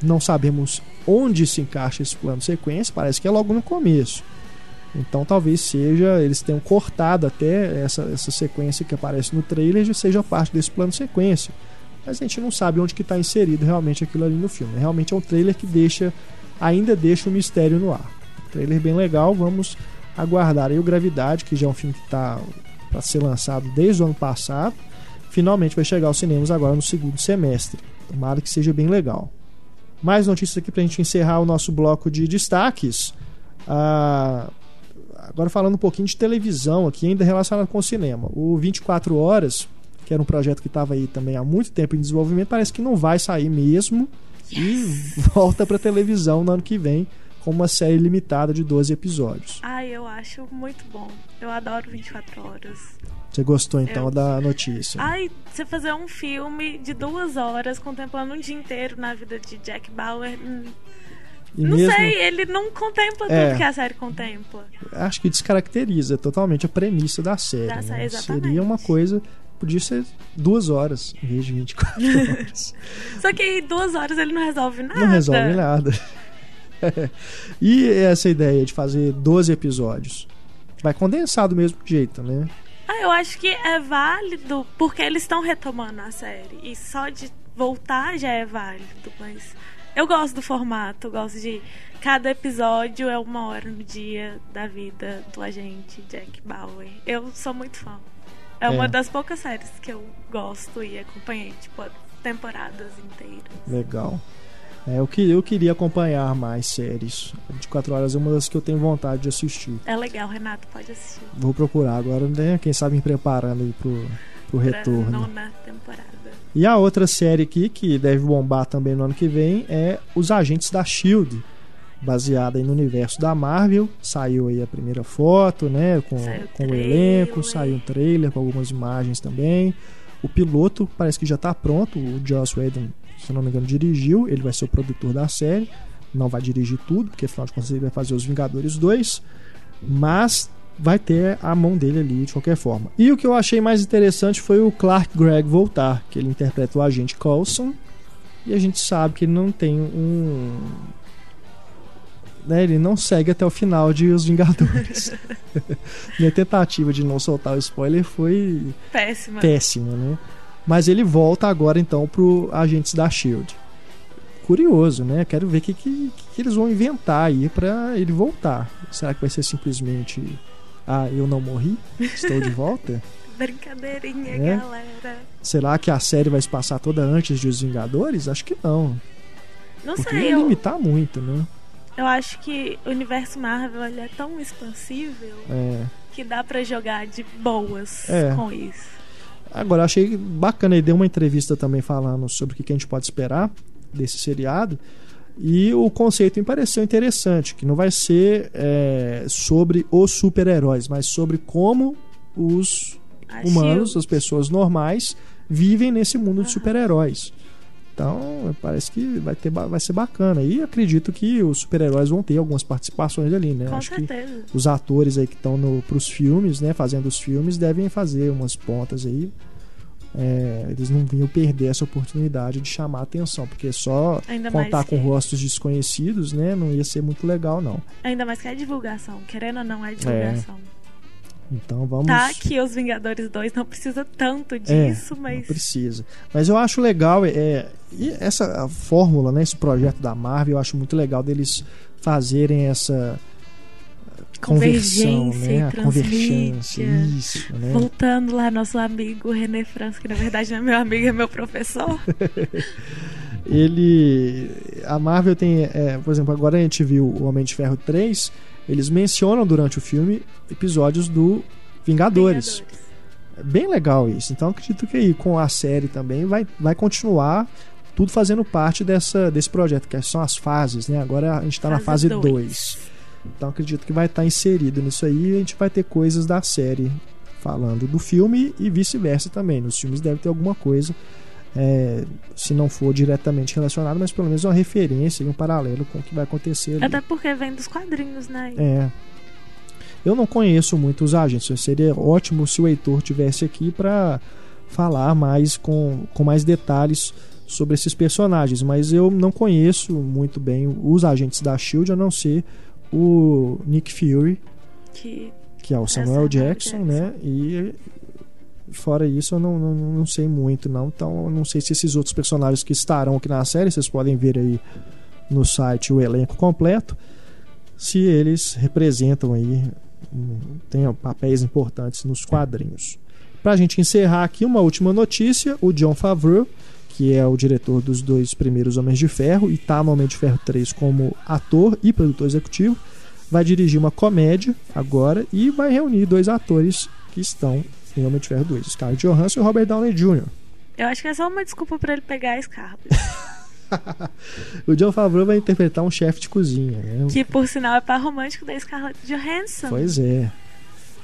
Não sabemos onde se encaixa esse plano sequência, parece que é logo no começo. Então talvez seja, eles tenham cortado até essa, essa sequência que aparece no trailer, já seja parte desse plano sequência. Mas a gente não sabe onde que está inserido realmente aquilo ali no filme. Realmente é um trailer que deixa, ainda deixa o mistério no ar. Trailer bem legal, vamos aguardar aí o Gravidade, que já é um filme que está para ser lançado desde o ano passado. Finalmente vai chegar aos cinemas agora no segundo semestre. Tomara que seja bem legal. Mais notícias aqui para a gente encerrar o nosso bloco de destaques. Ah, agora falando um pouquinho de televisão aqui, ainda relacionado com o cinema. O 24 Horas, que era um projeto que estava aí também há muito tempo em desenvolvimento, parece que não vai sair mesmo e volta para televisão no ano que vem com uma série limitada de 12 episódios. Ai, eu acho muito bom. Eu adoro 24 horas. Você gostou então Eu- da notícia? Ai, você fazer um filme de duas horas contemplando um dia inteiro na vida de Jack Bauer. hum, e não mesmo, sei, ele não contempla É. tudo que a série contempla. acho que descaracteriza totalmente a premissa da série. Da né? série, exatamente. Seria uma coisa, podia ser duas horas em vez de 24 horas. Só que em duas horas ele não resolve nada. Não resolve nada. e essa ideia de fazer 12 episódios? Vai condensar do mesmo jeito, né? Ah, eu acho que é válido porque eles estão retomando a série. E só de voltar já é válido, mas eu gosto do formato, eu gosto de cada episódio é uma hora no dia da vida do agente Jack Bauer. Eu sou muito fã. É, É. uma das poucas séries que eu gosto e acompanhei, tipo, temporadas inteiras. Legal. É, eu, que, eu queria acompanhar mais séries. 24 horas é uma das que eu tenho vontade de assistir. É legal, Renato, pode assistir. Vou procurar agora, né? Quem sabe me preparando aí pro, pro Pra retorno. nona temporada. E a outra série aqui, que deve bombar também no ano que vem, é Os Agentes da Shield. Baseada aí no universo da Marvel. Saiu aí a primeira foto, né? Com, Saiu com o elenco, saiu um trailer com algumas imagens também. O piloto parece que já tá pronto. O Joss Whedon, se eu não me engano, dirigiu. Ele vai ser o produtor da série. Não vai dirigir tudo, porque afinal de contas ele vai fazer os Vingadores 2. Mas vai ter a mão dele ali de qualquer forma. E o que eu achei mais interessante foi o Clark Gregg voltar, que ele interpreta o agente Coulson. E a gente sabe que ele não tem um. Né, ele não segue até o final de Os Vingadores. Minha tentativa de não soltar o spoiler foi Péssima. péssima, né? Mas ele volta agora então pro Agentes da Shield. Curioso, né? Quero ver o que, que, que eles vão inventar aí pra ele voltar. Será que vai ser simplesmente Ah, eu não morri? Estou de volta? Brincadeirinha, É? galera. Será que a série vai se passar toda antes de Os Vingadores? Acho que não. Não Porque sei, ia eu, limitar muito, né? eu acho que o universo Marvel é tão expansível É. que dá pra jogar de boas É. com isso. Agora, achei bacana, ele deu uma entrevista também falando sobre o que a gente pode esperar desse seriado. E o conceito me pareceu interessante, que não vai ser é, sobre os super-heróis, mas sobre como os A humanos, as pessoas normais, vivem nesse mundo de super-heróis. Então, parece que vai, ter, vai ser bacana. E acredito que os super-heróis vão ter algumas participações ali, né? Com Acho que certeza. os atores aí que estão pros filmes, né, fazendo os filmes, devem fazer umas pontas aí. É, eles não vinham perder essa oportunidade de chamar a atenção, porque só Ainda contar com que- rostos desconhecidos, né, não ia ser muito legal, não. Ainda mais que é divulgação. Querendo ou não, é divulgação. Então vamos. Tá que os Vingadores 2 não precisa tanto disso, é, mas. Não precisa. Mas eu acho legal, é, e essa fórmula, né, esse projeto da Marvel, eu acho muito legal deles fazerem essa conversão, né? A convergência, isso, né? Voltando lá, nosso amigo René França, que na verdade não é meu amigo, é meu professor. Ele. A Marvel tem. É, por exemplo, agora a gente viu o Homem de Ferro 3. Eles mencionam durante o filme episódios do Vingadores. Vingadores. É bem legal isso. Então acredito que aí com a série também vai, vai continuar tudo fazendo parte dessa, desse projeto, que são as fases, né? Agora a gente está na fase 2. Então acredito que vai estar inserido nisso aí e a gente vai ter coisas da série falando do filme e vice-versa também. Nos filmes deve ter alguma coisa, é, se não for diretamente relacionado, mas pelo menos uma referência e um paralelo com o que vai acontecer ali. Até porque vem dos quadrinhos, né? É. Eu não conheço muito os agentes. Seria ótimo se o Heitor tivesse aqui para falar mais com, com mais detalhes sobre esses personagens, mas eu não conheço muito bem os agentes da Shield, a não ser o Nick Fury, que, que é o Samuel, Jackson, Jackson, né? E fora isso eu não, não, não sei muito não, então eu não sei se esses outros personagens que estarão aqui na série, vocês podem ver aí no site o elenco completo, se eles representam aí têm papéis importantes nos quadrinhos. Para a gente encerrar aqui, uma última notícia: o John Favreau que é o diretor dos dois primeiros Homens de Ferro e está no Homem de Ferro 3 como ator e produtor executivo, vai dirigir uma comédia agora e vai reunir dois atores que estão em Homem de Ferro 2, Scarlett Johansson e Robert Downey Jr. Eu acho que é só uma desculpa para ele pegar a Scarlett. o John Favreau vai interpretar um chefe de cozinha. Né? Que por sinal é par romântico da Scarlett Johansson. Pois é.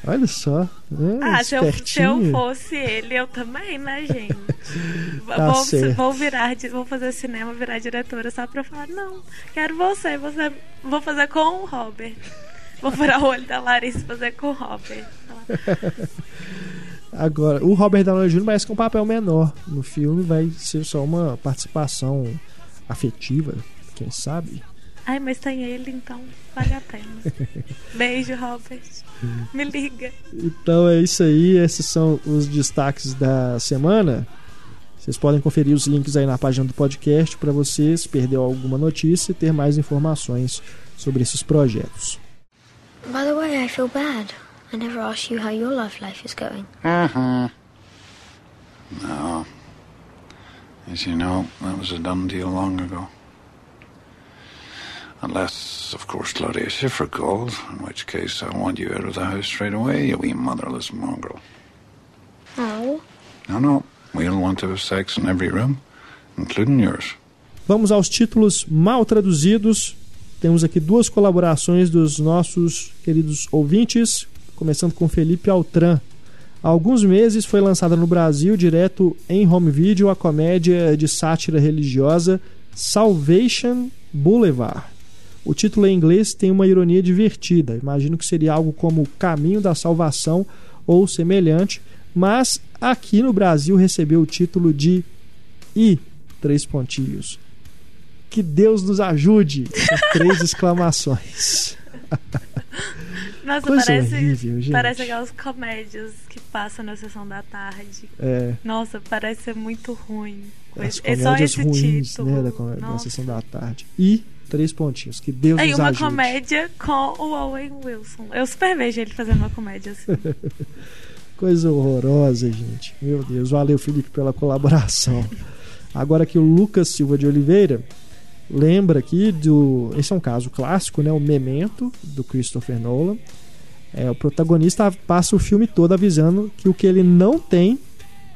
Olha só. É, ah, se eu, se eu, fosse ele, eu também, né, gente? tá vou, vou, virar, vou fazer cinema, virar diretora só pra falar, não, quero você, você vou fazer com o Robert. Vou furar o olho da Larissa e fazer com o Robert. Agora, o Robert Downey Jr. parece que é um papel menor no filme, vai ser só uma participação afetiva, quem sabe? Ai, mas tem ele, então vale a pena. Beijo, Robert. Me liga. Então é isso aí. Esses são os destaques da semana. Vocês podem conferir os links aí na página do podcast para vocês perder alguma notícia e ter mais informações sobre esses projetos. By the way, I feel bad. I never asked you how your love life is going. Uh-huh. No. As you know, that was a done deal long ago. Unless, of course, Claudia Schiffer calls, in which case I want you out of the house straight away, you wee motherless mongrel. Oh. No, no. We'll want to have sex in every room, including yours. Vamos aos títulos mal traduzidos. Temos aqui duas colaborações dos nossos queridos ouvintes, começando com Felipe Altran. Há alguns meses foi lançada no Brasil, direto em home video, a comédia de sátira religiosa Salvation Boulevard. O título em inglês tem uma ironia divertida. Imagino que seria algo como Caminho da Salvação ou semelhante, mas aqui no Brasil recebeu o título de I três pontinhos. Que Deus nos ajude! três exclamações. Nossa, Coisa parece, horrível, gente. parece aquelas comédias que passam na sessão da tarde. É. Nossa, parece ser muito ruim. As é só esse ruins, título. Né, da, da sessão da tarde. E três pontinhos. Que Deus Aí, nos uma ajude. comédia com o Owen Wilson. Eu super vejo ele fazendo uma comédia assim. Coisa horrorosa, gente. Meu Deus. Valeu, Felipe, pela colaboração. Agora que o Lucas Silva de Oliveira lembra aqui do. Esse é um caso clássico, né? O Memento, do Christopher Nolan. É, o protagonista passa o filme todo avisando que o que ele não tem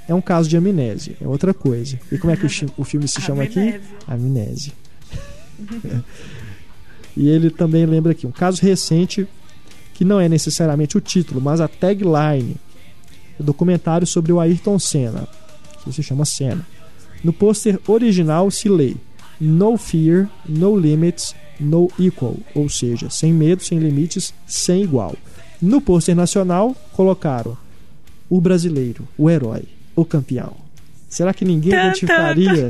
é um caso de amnésia, é outra coisa. E como é que o, o filme se chama aqui? Amnésia. e ele também lembra aqui um caso recente que não é necessariamente o título, mas a tagline do documentário sobre o Ayrton Senna, que se chama Senna. No pôster original se lê No Fear, No Limits, No Equal, ou seja, sem medo, sem limites, sem igual. No pôster nacional colocaram o brasileiro, o herói, o campeão. Será que ninguém identificaria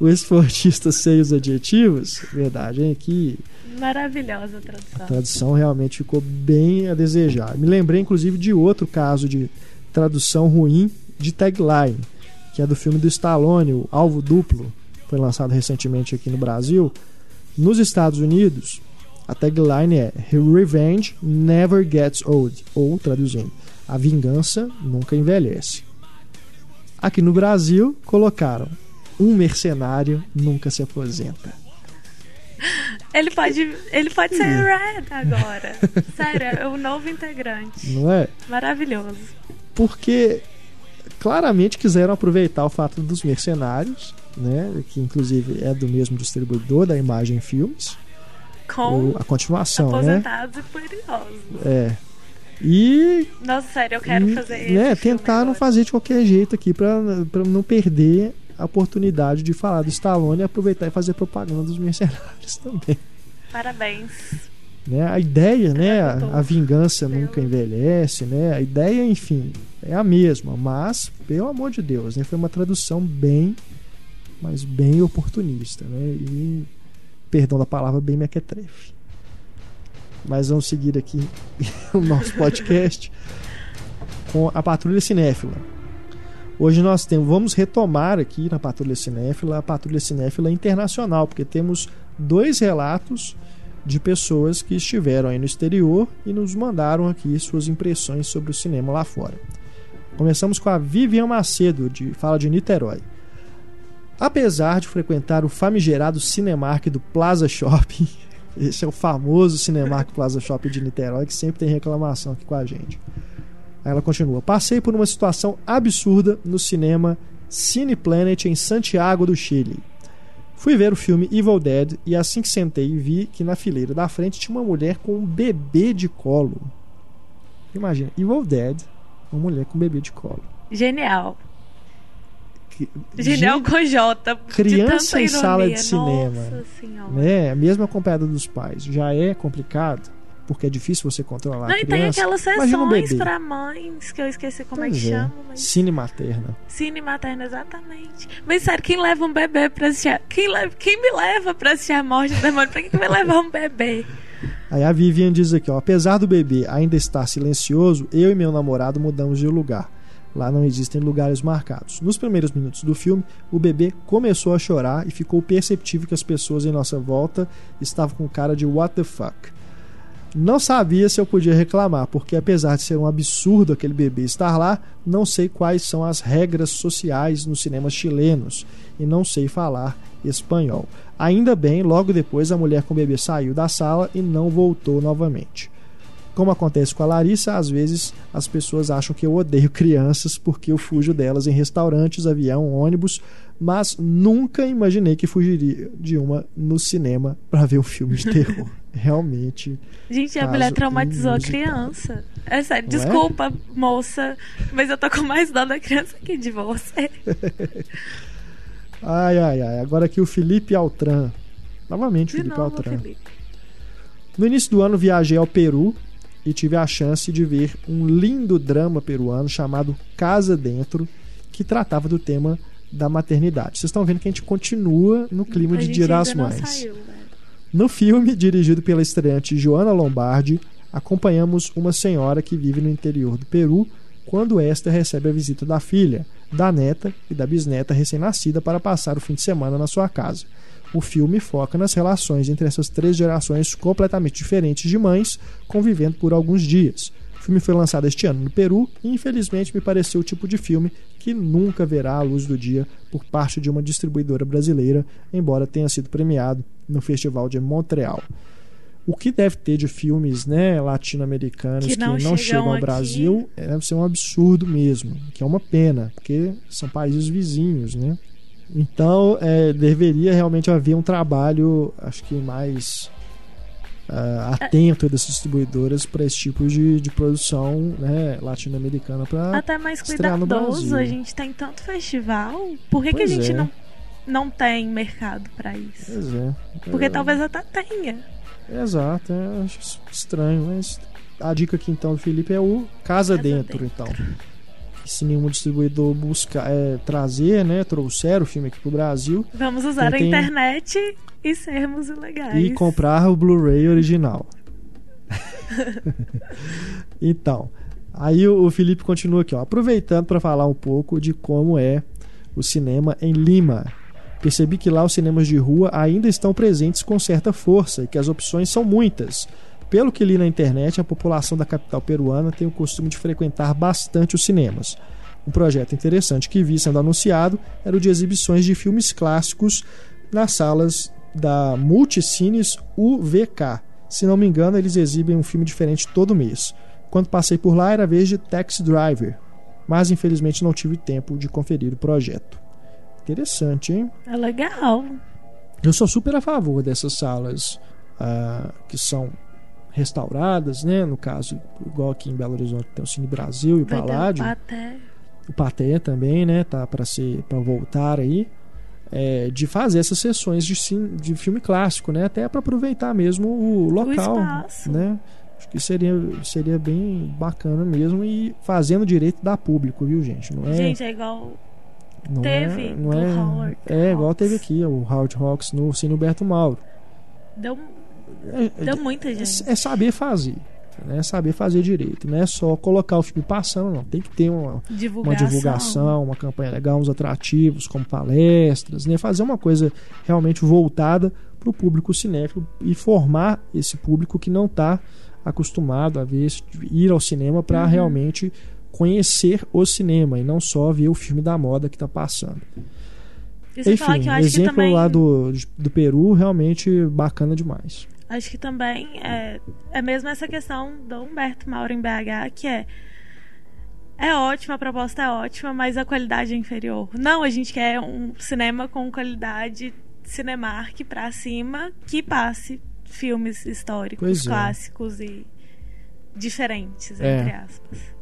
o esportista sem os adjetivos? Verdade, hein? Que Maravilhosa a tradução. A tradução realmente ficou bem a desejar. Me lembrei, inclusive, de outro caso de tradução ruim de tagline, que é do filme do Stallone, o Alvo Duplo, foi lançado recentemente aqui no Brasil. Nos Estados Unidos, a tagline é Revenge Never Gets Old, ou traduzindo, a vingança nunca envelhece. Aqui no Brasil, colocaram um mercenário nunca se aposenta. Ele pode, ele pode ser Red agora. Sério, é o novo integrante. Não é? Maravilhoso. Porque claramente quiseram aproveitar o fato dos mercenários, né, que inclusive é do mesmo distribuidor da Imagem Filmes, Com a continuação, aposentados né? e furiosos. É. E Nossa, sério, eu quero fazer né, tentaram agora. fazer de qualquer jeito aqui para não perder a oportunidade de falar do Stallone e aproveitar e fazer propaganda dos mercenários também. Parabéns. Né? A ideia, né, a, a vingança Pelo- nunca envelhece, né? A ideia, enfim, é a mesma, mas pelo amor de Deus, né, foi uma tradução bem, mas bem oportunista, né? E perdão da palavra, bem mequetrefe. Mas vamos seguir aqui o nosso podcast com a Patrulha Cinéfila. Hoje nós temos, vamos retomar aqui na Patrulha Cinéfila a Patrulha Cinéfila Internacional, porque temos dois relatos de pessoas que estiveram aí no exterior e nos mandaram aqui suas impressões sobre o cinema lá fora. Começamos com a Vivian Macedo, de fala de Niterói. Apesar de frequentar o famigerado Cinemark do Plaza Shopping, esse é o famoso Cinemark Plaza Shopping de Niterói, que sempre tem reclamação aqui com a gente. Aí ela continua: Passei por uma situação absurda no cinema Cine Planet em Santiago do Chile. Fui ver o filme Evil Dead e assim que sentei vi que na fileira da frente tinha uma mulher com um bebê de colo. Imagina, Evil Dead, uma mulher com um bebê de colo. Genial. Gente, com J. criança em sala de cinema. Né, mesmo acompanhada dos pais, já é complicado, porque é difícil você controlar Não, a e tem criança. aquelas um sessões bebê. pra mães que eu esqueci como é Pois que é. chama, mas. Cine materna. Cine materno, exatamente. Mas sério, quem leva um bebê pra assistir. Quem, leva... quem me leva pra assistir a morte do demônio? Pra que, que vai levar um bebê? Aí a Vivian diz aqui, ó, apesar do bebê ainda estar silencioso, eu e meu namorado mudamos de lugar. Lá não existem lugares marcados. Nos primeiros minutos do filme, o bebê começou a chorar e ficou perceptível que as pessoas em nossa volta estavam com cara de what the fuck. Não sabia se eu podia reclamar, porque apesar de ser um absurdo aquele bebê estar lá, não sei quais são as regras sociais nos cinemas chilenos e não sei falar espanhol. Ainda bem, logo depois a mulher com o bebê saiu da sala e não voltou novamente. Como acontece com a Larissa, às vezes as pessoas acham que eu odeio crianças porque eu fujo delas em restaurantes, avião, ônibus, mas nunca imaginei que fugiria de uma no cinema para ver um filme de terror. Realmente. Gente, a mulher traumatizou a inusitado. criança. É sério, Não é? desculpa, moça, mas eu tô com mais dó da criança que de você. Ai, ai, ai. Agora aqui o Felipe Altran. Novamente, De Felipe novo, Altran. Felipe. No início do ano viajei ao Peru e tive a chance de ver um lindo drama peruano chamado Casa Dentro, que tratava do tema da maternidade. Vocês estão vendo que a gente continua no clima A de gente Dia das ainda não Mães. saiu, velho. No filme, dirigido pela estreante Joana Lombardi, acompanhamos uma senhora que vive no interior do Peru quando esta recebe a visita da filha, da neta e da bisneta recém-nascida para passar o fim de semana na sua casa. O filme foca nas relações entre essas três gerações completamente diferentes de mães convivendo por alguns dias. O filme foi lançado este ano no Peru e, infelizmente, me pareceu o tipo de filme que nunca verá a luz do dia por parte de uma distribuidora brasileira, embora tenha sido premiado no Festival de Montreal. O que deve ter de filmes né, latino-americanos Que que não não, chegam chegam ao aqui. Brasil é, deve ser um absurdo mesmo, que é uma pena, porque são países vizinhos, né? Então, é, deveria realmente haver um trabalho, acho que mais ah, atento das distribuidoras para esse tipo de, de produção né, latino-americana para Até mais cuidadoso, a gente tem tanto festival. Por que, que a gente é. não, não tem mercado pra isso? Pois é. Porque É, talvez até tenha. Exato, é, acho estranho, mas a dica aqui então do Felipe é o Casa, Casa Dentro, Dentro. então. Se nenhum distribuidor busca é, trazer, né? Trouxer o filme aqui pro Brasil. Vamos usar a internet e sermos ilegais. E comprar o Blu-ray original. então, aí o Felipe continua aqui, ó, aproveitando para falar um pouco de como é o cinema em Lima. Percebi que lá os cinemas de rua ainda estão presentes com certa força e que as opções são muitas. Pelo que li na internet, a população da capital peruana tem o costume de frequentar bastante os cinemas. Um projeto interessante que vi sendo anunciado era o de exibições de filmes clássicos nas salas da Multicines UVK. Se não me engano, eles exibem um filme diferente todo mês. Quando passei por lá era a vez de Taxi Driver, mas infelizmente não tive tempo de conferir o projeto. Interessante, hein? É legal. Eu sou super a favor dessas salas uh, que são restauradas, né? No caso, igual aqui em Belo Horizonte tem o Cine Brasil e o Paládio. O Paté também, né? Tá para ser para voltar aí. É, de fazer essas sessões de, de filme clássico, né? Até para aproveitar mesmo o local, o né? Acho que seria, seria bem bacana mesmo e fazendo direito da público, viu, gente? Não é, gente, é igual não teve é, não é, Howard é igual teve aqui o Howard Hawks no Cine Humberto Mauro. Deu é, Deu muita gente. É, é saber fazer. Né? É saber fazer direito. Não é só colocar o filme passando, não. Tem que ter uma divulgação, uma, divulgação, uma campanha legal, uns atrativos, como palestras, né? Fazer uma coisa realmente voltada para o público cinéfilo e formar esse público que não está acostumado a ver ir ao cinema para uhum. realmente conhecer o cinema e não só ver o filme da moda que está passando. Enfim, exemplo também... lá do, do Peru realmente bacana demais. Acho que também é, é mesmo essa questão do Humberto Mauro em BH, que é é ótima, a proposta é ótima, mas a qualidade é inferior. Não, a gente quer um cinema com qualidade Cinemark pra cima que passe filmes históricos, é. clássicos e diferentes, é. entre aspas.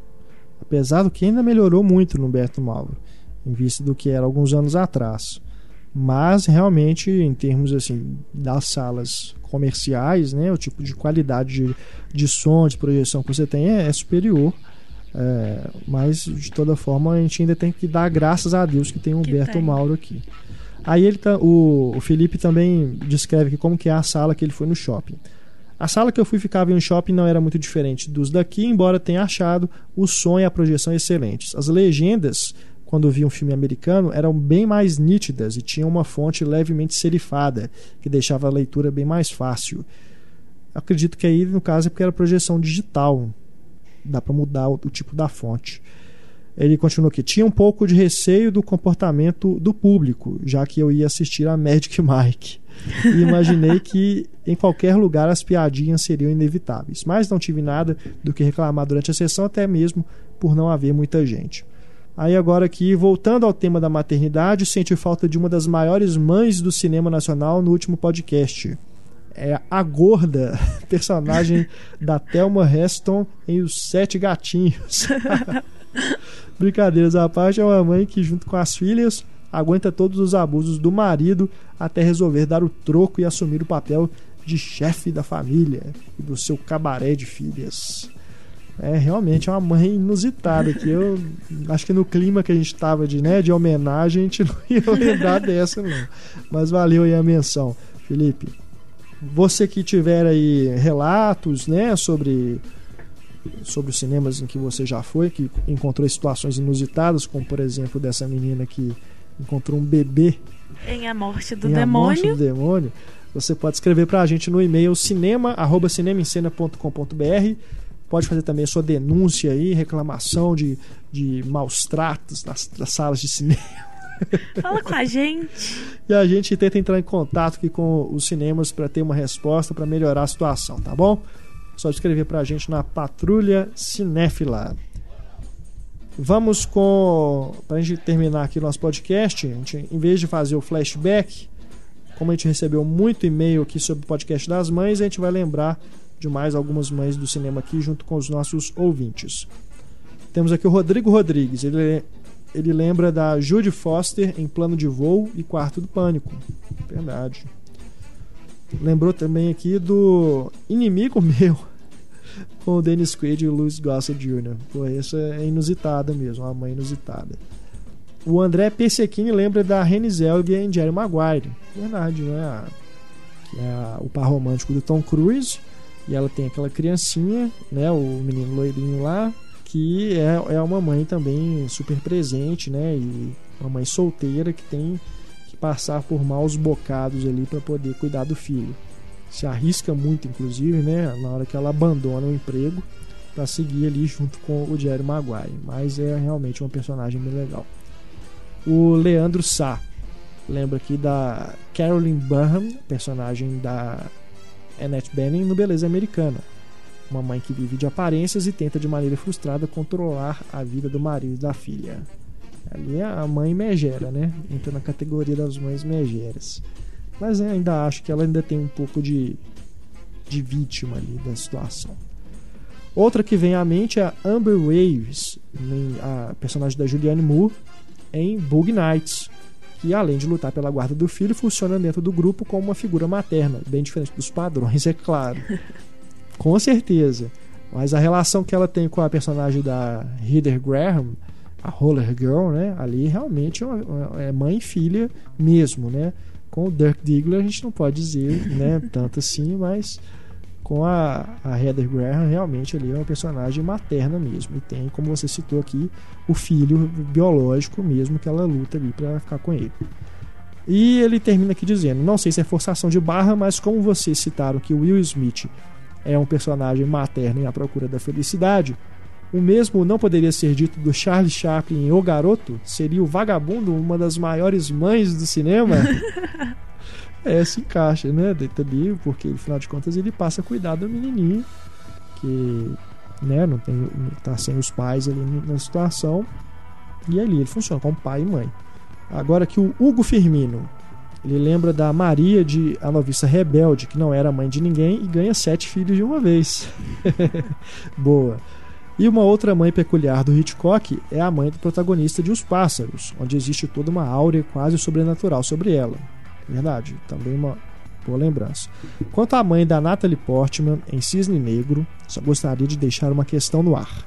Apesar do que ainda melhorou muito no Humberto Mauro, em vista do que era alguns anos atrás. Mas realmente, em termos assim das salas comerciais, né, o tipo de qualidade de, de som, de projeção que você tem é, é superior. É, mas de toda forma a gente ainda tem que dar graças a Deus que tem o Humberto tem. Mauro aqui. Aí ele tá, o, o Felipe também descreve que como que é a sala que ele foi no shopping. A sala que eu fui ficava em um shopping não era muito diferente dos daqui, embora tenha achado o som e a projeção excelentes. As legendas, quando vi um filme americano, eram bem mais nítidas e tinham uma fonte levemente serifada, que deixava a leitura bem mais fácil. Acredito que aí, no caso, é porque era projeção digital, dá para mudar o, o, tipo da fonte. Ele continua aqui: tinha um pouco de receio do comportamento do público, já que eu ia assistir a Magic Mike. E imaginei que em qualquer lugar as piadinhas seriam inevitáveis. Mas não tive nada do que reclamar durante a sessão, até mesmo por não haver muita gente. Aí agora aqui, voltando ao tema da maternidade, senti falta de uma das maiores mães do cinema nacional no último podcast é a gorda, personagem da Thelma Heston em Os Sete Gatinhos. Brincadeiras à parte, é uma mãe que, junto com as filhas, aguenta todos os abusos do marido até resolver dar o troco e assumir o papel de chefe da família e do seu cabaré de filhas. É realmente é uma mãe inusitada que eu acho que no clima que a gente estava de, né, de homenagem a gente não ia lembrar dessa não. Mas valeu aí a menção, Felipe. Você que tiver aí relatos, né, sobre sobre os cinemas em que você já foi, que encontrou situações inusitadas, como por exemplo dessa menina que encontrou um bebê em A Morte do em Demônio. A Morte do Demônio. Você pode escrever para a gente no e-mail cinema@cinemaencena.com.br. Pode fazer também a sua denúncia aí, reclamação de, de maus tratos nas, nas salas de cinema. Fala com a gente. E a gente tenta entrar em contato aqui com os cinemas para ter uma resposta para melhorar a situação, tá bom? Só escrever para a gente na Patrulha Cinéfila. Vamos com. Para a gente terminar aqui o nosso podcast, a gente, em vez de fazer o flashback, como a gente recebeu muito e-mail aqui sobre o podcast das mães, a gente vai lembrar de mais algumas mães do cinema aqui junto com os nossos ouvintes. Temos aqui o Rodrigo Rodrigues. Ele ele lembra da Judy Foster em Plano de Voo e Quarto do Pânico. Verdade. Lembrou também aqui do Inimigo Meu. com o Dennis Quaid e o Louis Gossett Jr. Pô, essa é inusitada mesmo, uma mãe inusitada. O André Persequini lembra da Renée Zellweger em Jerry Maguire. Verdade, né? Que é o par romântico do Tom Cruise. E ela tem aquela criancinha, né? O menino loirinho lá, que é, é uma mãe também super presente, né? E uma mãe solteira que tem que passar por maus bocados ali para poder cuidar do filho. Se arrisca muito, inclusive, né? Na hora que ela abandona o emprego para seguir ali junto com o Jerry Maguire. Mas é realmente uma personagem bem legal. O Leandro Sá lembra aqui da Carolyn Burnham, personagem da Annette Bening no Beleza Americana. Uma mãe que vive de aparências e tenta de maneira frustrada controlar a vida do marido e da filha. Ali é a mãe megera, né? Entra na categoria das mães megeras. Mas ainda acho que ela ainda tem um pouco de, de vítima ali da situação. Outra que vem à mente é a Amber Waves, a personagem da Julianne Moore, em Bug Nights, que além de lutar pela guarda do filho, funciona dentro do grupo como uma figura materna, bem diferente dos padrões, é claro. com certeza. Mas a relação que ela tem com a personagem da Heather Graham, a Roller Girl, né? Ali realmente é, é mãe e filha mesmo, né? Com o Dirk Diggler a gente não pode dizer, né? Tanto assim, mas com a, a Heather Graham realmente ali é uma personagem materna mesmo. E tem como você citou aqui o filho biológico mesmo que ela luta ali para ficar com ele. E ele termina aqui dizendo não sei se é forçação de barra mas como vocês citaram que Will Smith é um personagem materno em A Procura da Felicidade o mesmo não poderia ser dito do Charlie Chaplin em O Garoto? Seria o vagabundo uma das maiores mães do cinema é, se encaixa, né? Dentro ali, porque afinal de contas ele passa a cuidar do menininho que né, não tem, tá sem os pais ali na situação. E ali ele funciona como pai e mãe. Agora que o Hugo Firmino, ele lembra da Maria de A Noviça Rebelde, que não era mãe de ninguém e ganha sete filhos de uma vez. Boa. E uma outra mãe peculiar do Hitchcock é a mãe do protagonista de Os Pássaros, onde existe toda uma áurea quase sobrenatural sobre ela. Verdade, também uma boa lembrança. Quanto à mãe da Natalie Portman em Cisne Negro, só gostaria de deixar uma questão no ar.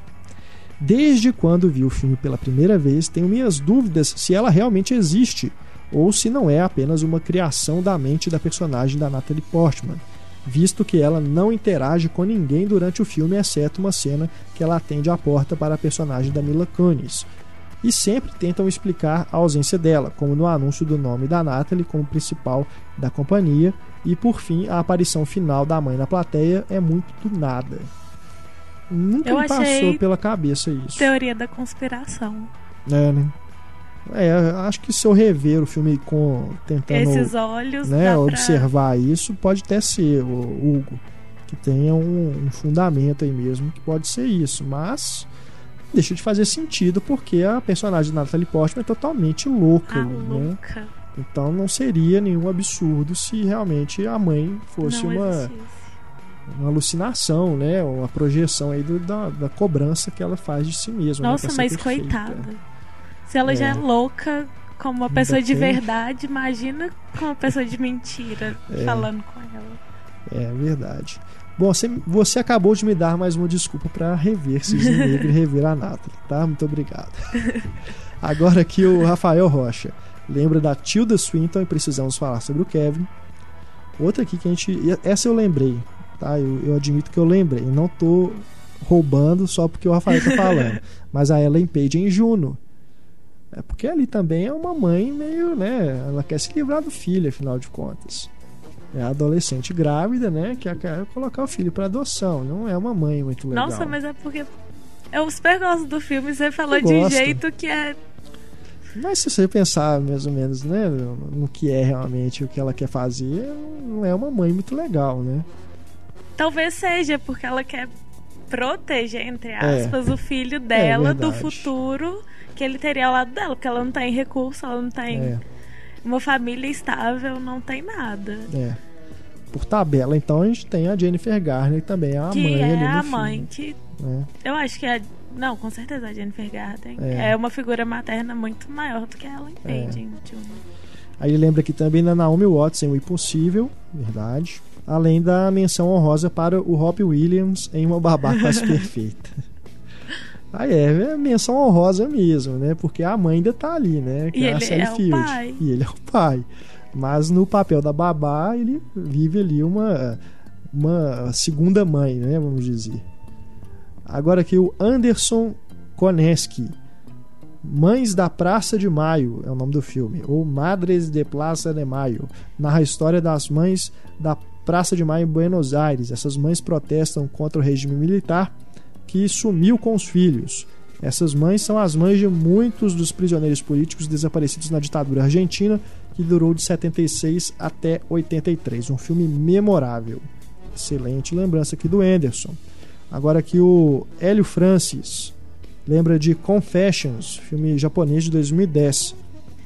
Desde quando vi o filme pela primeira vez, tenho minhas dúvidas se ela realmente existe ou se não é apenas uma criação da mente da personagem da Natalie Portman, visto que ela não interage com ninguém durante o filme, exceto uma cena que ela atende a porta para a personagem da Mila Kunis, e sempre tentam explicar a ausência dela, como no anúncio do nome da Natalie como principal da companhia, e por fim, a aparição final da mãe na plateia é muito do nada. Nunca Eu me passou pela cabeça isso. Teoria da conspiração. É, né? É, acho que se eu rever o filme com tentando esses olhos, né, observar pra... isso, pode até ser o Hugo que tenha um, um fundamento aí mesmo que pode ser isso, mas deixa de fazer sentido porque a personagem de Natalie Portman é totalmente louca. Ah, né? louca. Então não seria nenhum absurdo se realmente a mãe fosse não uma, uma alucinação, né? Uma projeção aí do, da, da cobrança que ela faz de si mesma. Né? Nossa, né? mas coitada. Se ela é. já é louca como uma pessoa Ainda de tem... verdade, imagina com uma pessoa de mentira é. falando com ela. É verdade. Bom, você, você acabou de me dar mais uma desculpa para rever Cisne Negro e rever a Nathalie, tá? Muito obrigado. Agora aqui o Rafael Rocha. Lembra da Tilda Swinton e precisamos falar sobre o Kevin. Outra aqui que a gente. Essa eu lembrei, tá? Eu, eu admito que eu lembrei. Não tô roubando só porque o Rafael tá falando. Mas a Ellen Page em Juno. É porque ali também é uma mãe meio, né? Ela quer se livrar do filho, afinal de contas é a adolescente grávida, né? Que quer colocar o filho para adoção. Não é uma mãe muito legal. Nossa, mas é porque eu super gosto do filme. Você falou eu de um jeito que é. Mas se você pensar mais ou menos, né, no que é realmente o que ela quer fazer, não é uma mãe muito legal, né? Talvez seja porque ela quer proteger, entre é. aspas, é. o filho dela é do futuro que ele teria ao lado dela, porque ela não tem recurso, ela não tem. É uma família estável não tem nada. É. Por tabela, então a gente tem a Jennifer Garner, que também é a que mãe é ali a mãe filme. que. É. Eu acho que é. Não, com certeza a Jennifer Garner é. é uma figura materna muito maior do que ela entende. É. Aí lembra que também da Naomi Watts em O Impossível, verdade. Além da menção honrosa para o Robbie Williams em Uma Babá Quase Perfeita. Aí é, é menção honrosa mesmo, né? Porque a mãe ainda tá ali, né? Que E é a ele é o Field. pai. E ele é o pai. Mas no papel da babá, ele vive ali uma, uma segunda mãe, né? Vamos dizer. Agora aqui o Anderson Koneski. Mães da Praça de Maio é o nome do filme, ou Madres de Plaza de Maio. Narra a história das mães da Praça de Maio em Buenos Aires. Essas mães protestam contra o regime militar que sumiu com os filhos. Essas mães são as mães de muitos dos prisioneiros políticos desaparecidos na ditadura argentina, que durou de 76 até 83. Um filme memorável. Excelente lembrança aqui do Anderson. Agora aqui o Hélio Francis lembra de Confessions, filme japonês de 2010.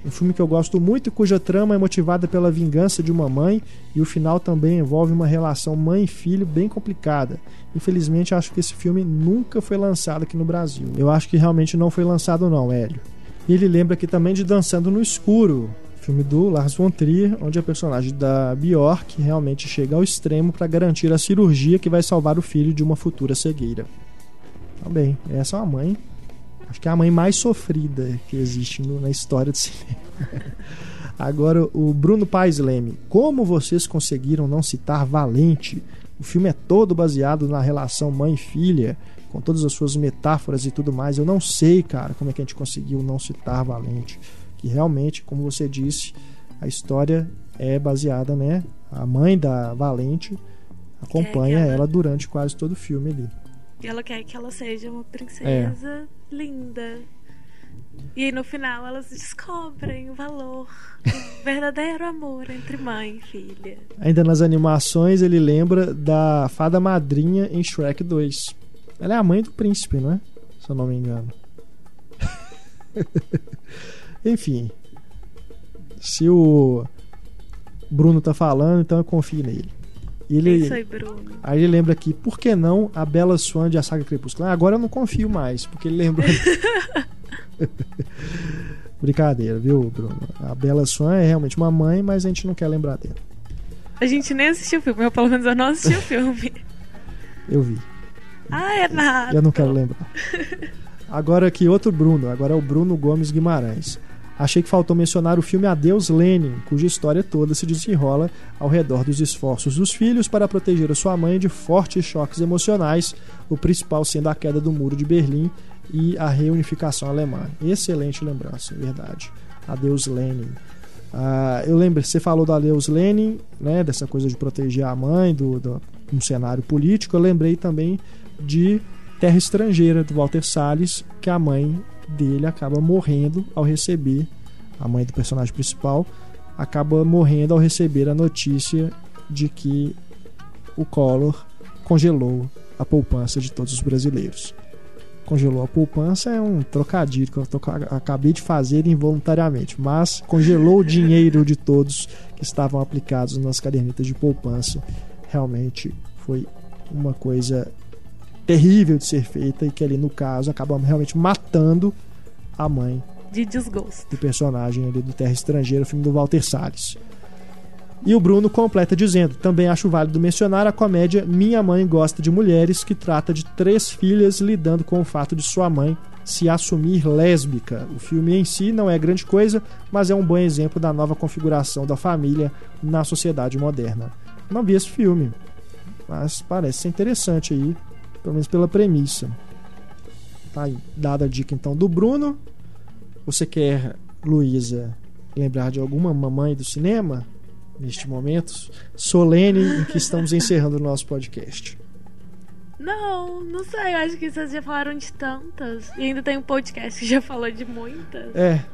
Um filme que eu gosto muito e cuja trama é motivada pela vingança de uma mãe e o final também envolve uma relação mãe filho bem complicada. Infelizmente, acho que esse filme nunca foi lançado aqui no Brasil. Eu acho que realmente não foi lançado não, Hélio. E ele lembra aqui também de Dançando no Escuro, filme do Lars von Trier, onde a personagem da Bjork realmente chega ao extremo para garantir a cirurgia que vai salvar o filho de uma futura cegueira. Também, essa é uma mãe, acho que é a mãe mais sofrida que existe no- na história do cinema. Agora, o Bruno Paes Leme. Como vocês conseguiram não citar Valente? O filme é todo baseado na relação mãe-filha, com todas as suas metáforas e tudo mais. Eu não sei, cara, como é que a gente conseguiu não citar Valente. Que realmente, como você disse, a história é baseada, né? A mãe da Valente acompanha É, que ela- ela durante quase todo o filme ali. E ela quer que ela seja uma É. princesa linda. E aí no final elas descobrem o valor do verdadeiro amor entre mãe e filha. Ainda nas animações, ele lembra da fada madrinha em Shrek 2. Ela é a mãe do príncipe, não é? Se eu não me engano. Enfim. Se o Bruno tá falando, então eu confio nele. E Ele... Isso aí, Bruno. aí ele lembra aqui, por que não a Bela Swan de A Saga Crepúsculo? Ah, agora eu não confio mais, porque ele lembrou. Brincadeira, viu, Bruno? A Bela Swan é realmente uma mãe, mas a gente não quer lembrar dela. A gente nem assistiu o filme, eu pelo menos eu não assisti o filme. Eu vi. Ah, é nada. Eu não quero lembrar. Agora aqui outro Bruno, agora é o Bruno Gomes Guimarães. Achei que faltou mencionar o filme Adeus Lenin, cuja história toda se desenrola ao redor dos esforços dos filhos para proteger a sua mãe de fortes choques emocionais, o principal sendo a queda do muro de Berlim e a reunificação alemã. Excelente lembrança, é verdade. Adeus Lenin. Ah, eu lembro, você falou do Adeus Lenin, né, dessa coisa de proteger a mãe do, do um cenário político. Eu lembrei também de Terra Estrangeira, do Walter Salles, que a mãe dele acaba morrendo ao receber, a mãe do personagem principal, acaba morrendo ao receber a notícia de que o Collor congelou a poupança de todos os brasileiros. Congelou a poupança é um trocadilho que eu acabei de fazer involuntariamente, mas congelou o dinheiro de todos que estavam aplicados nas cadernetas de poupança. Realmente foi uma coisa terrível de ser feita e que ali no caso acaba realmente matando a mãe De desgosto. do personagem ali do Terra Estrangeira, o filme do Walter Salles. E o Bruno completa dizendo: também acho válido mencionar a comédia Minha Mãe Gosta de Mulheres, que trata de três filhas lidando com o fato de sua mãe se assumir lésbica. O filme em si não é grande coisa, mas é um bom exemplo da nova configuração da família na sociedade moderna. Não vi esse filme, mas parece ser interessante aí, pelo menos pela premissa. Tá aí, dada a dica então do Bruno. Você quer, Luísa, lembrar de alguma mamãe do cinema neste momento solene em que estamos encerrando o nosso podcast? Não, não sei, eu acho que vocês já falaram de tantas. E ainda tem um podcast que já falou de muitas. É.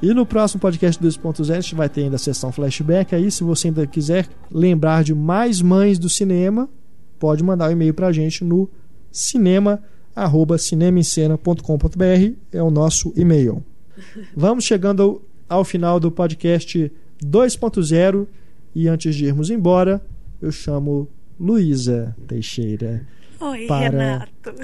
E no próximo podcast 2.0 a gente vai ter ainda a sessão flashback. Aí, se você ainda quiser lembrar de mais mães do cinema, pode mandar um e-mail pra gente no cinema arroba cinemaencena.com.br é o nosso e-mail. Vamos chegando ao, ao final do podcast 2.0 e antes de irmos embora, eu chamo Luísa Teixeira Oi, Para- Renato.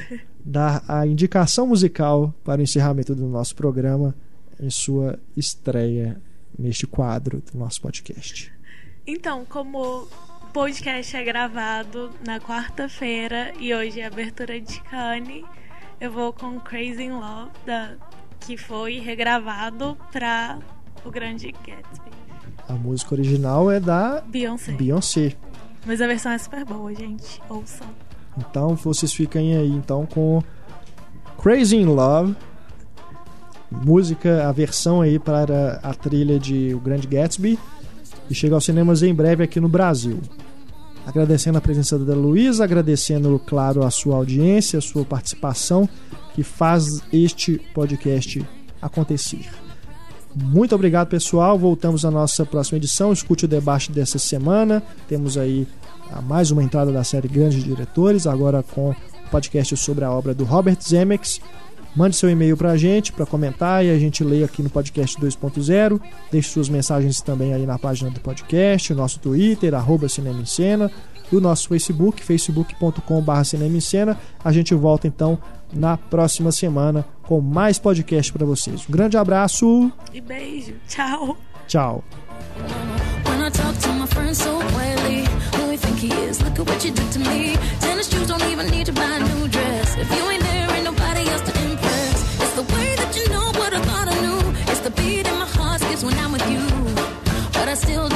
dar a indicação musical para o encerramento do nosso programa em sua estreia neste quadro do nosso podcast. Então, como podcast é gravado na quarta-feira e hoje é abertura de Cannes. Eu vou com Crazy in Love, da, que foi regravado para o Grande Gatsby. A música original é da Beyoncé. Beyoncé. Mas a versão é super boa, gente. Ouçam. Então vocês fiquem aí então com Crazy in Love, música, a versão aí para a trilha de O Grande Gatsby e chega aos cinemas em breve aqui no Brasil. Agradecendo a presença da Luísa, agradecendo, claro, a sua audiência, a sua participação, que faz este podcast acontecer. Muito obrigado, pessoal. Voltamos à nossa próxima edição. Escute o debate dessa semana. Temos aí mais uma entrada da série Grandes Diretores, agora com o podcast sobre a obra do Robert Zemeckis. Mande seu e-mail para a gente para comentar e a gente lê aqui no podcast 2.0. Deixe suas mensagens também aí na página do podcast, o nosso Twitter, arroba Cinema em Cena, o nosso Facebook, facebook.com.br Cinema em Cena. A gente volta então na próxima semana com mais podcast para vocês. Um grande abraço e beijo. Tchau. Tchau. When but I still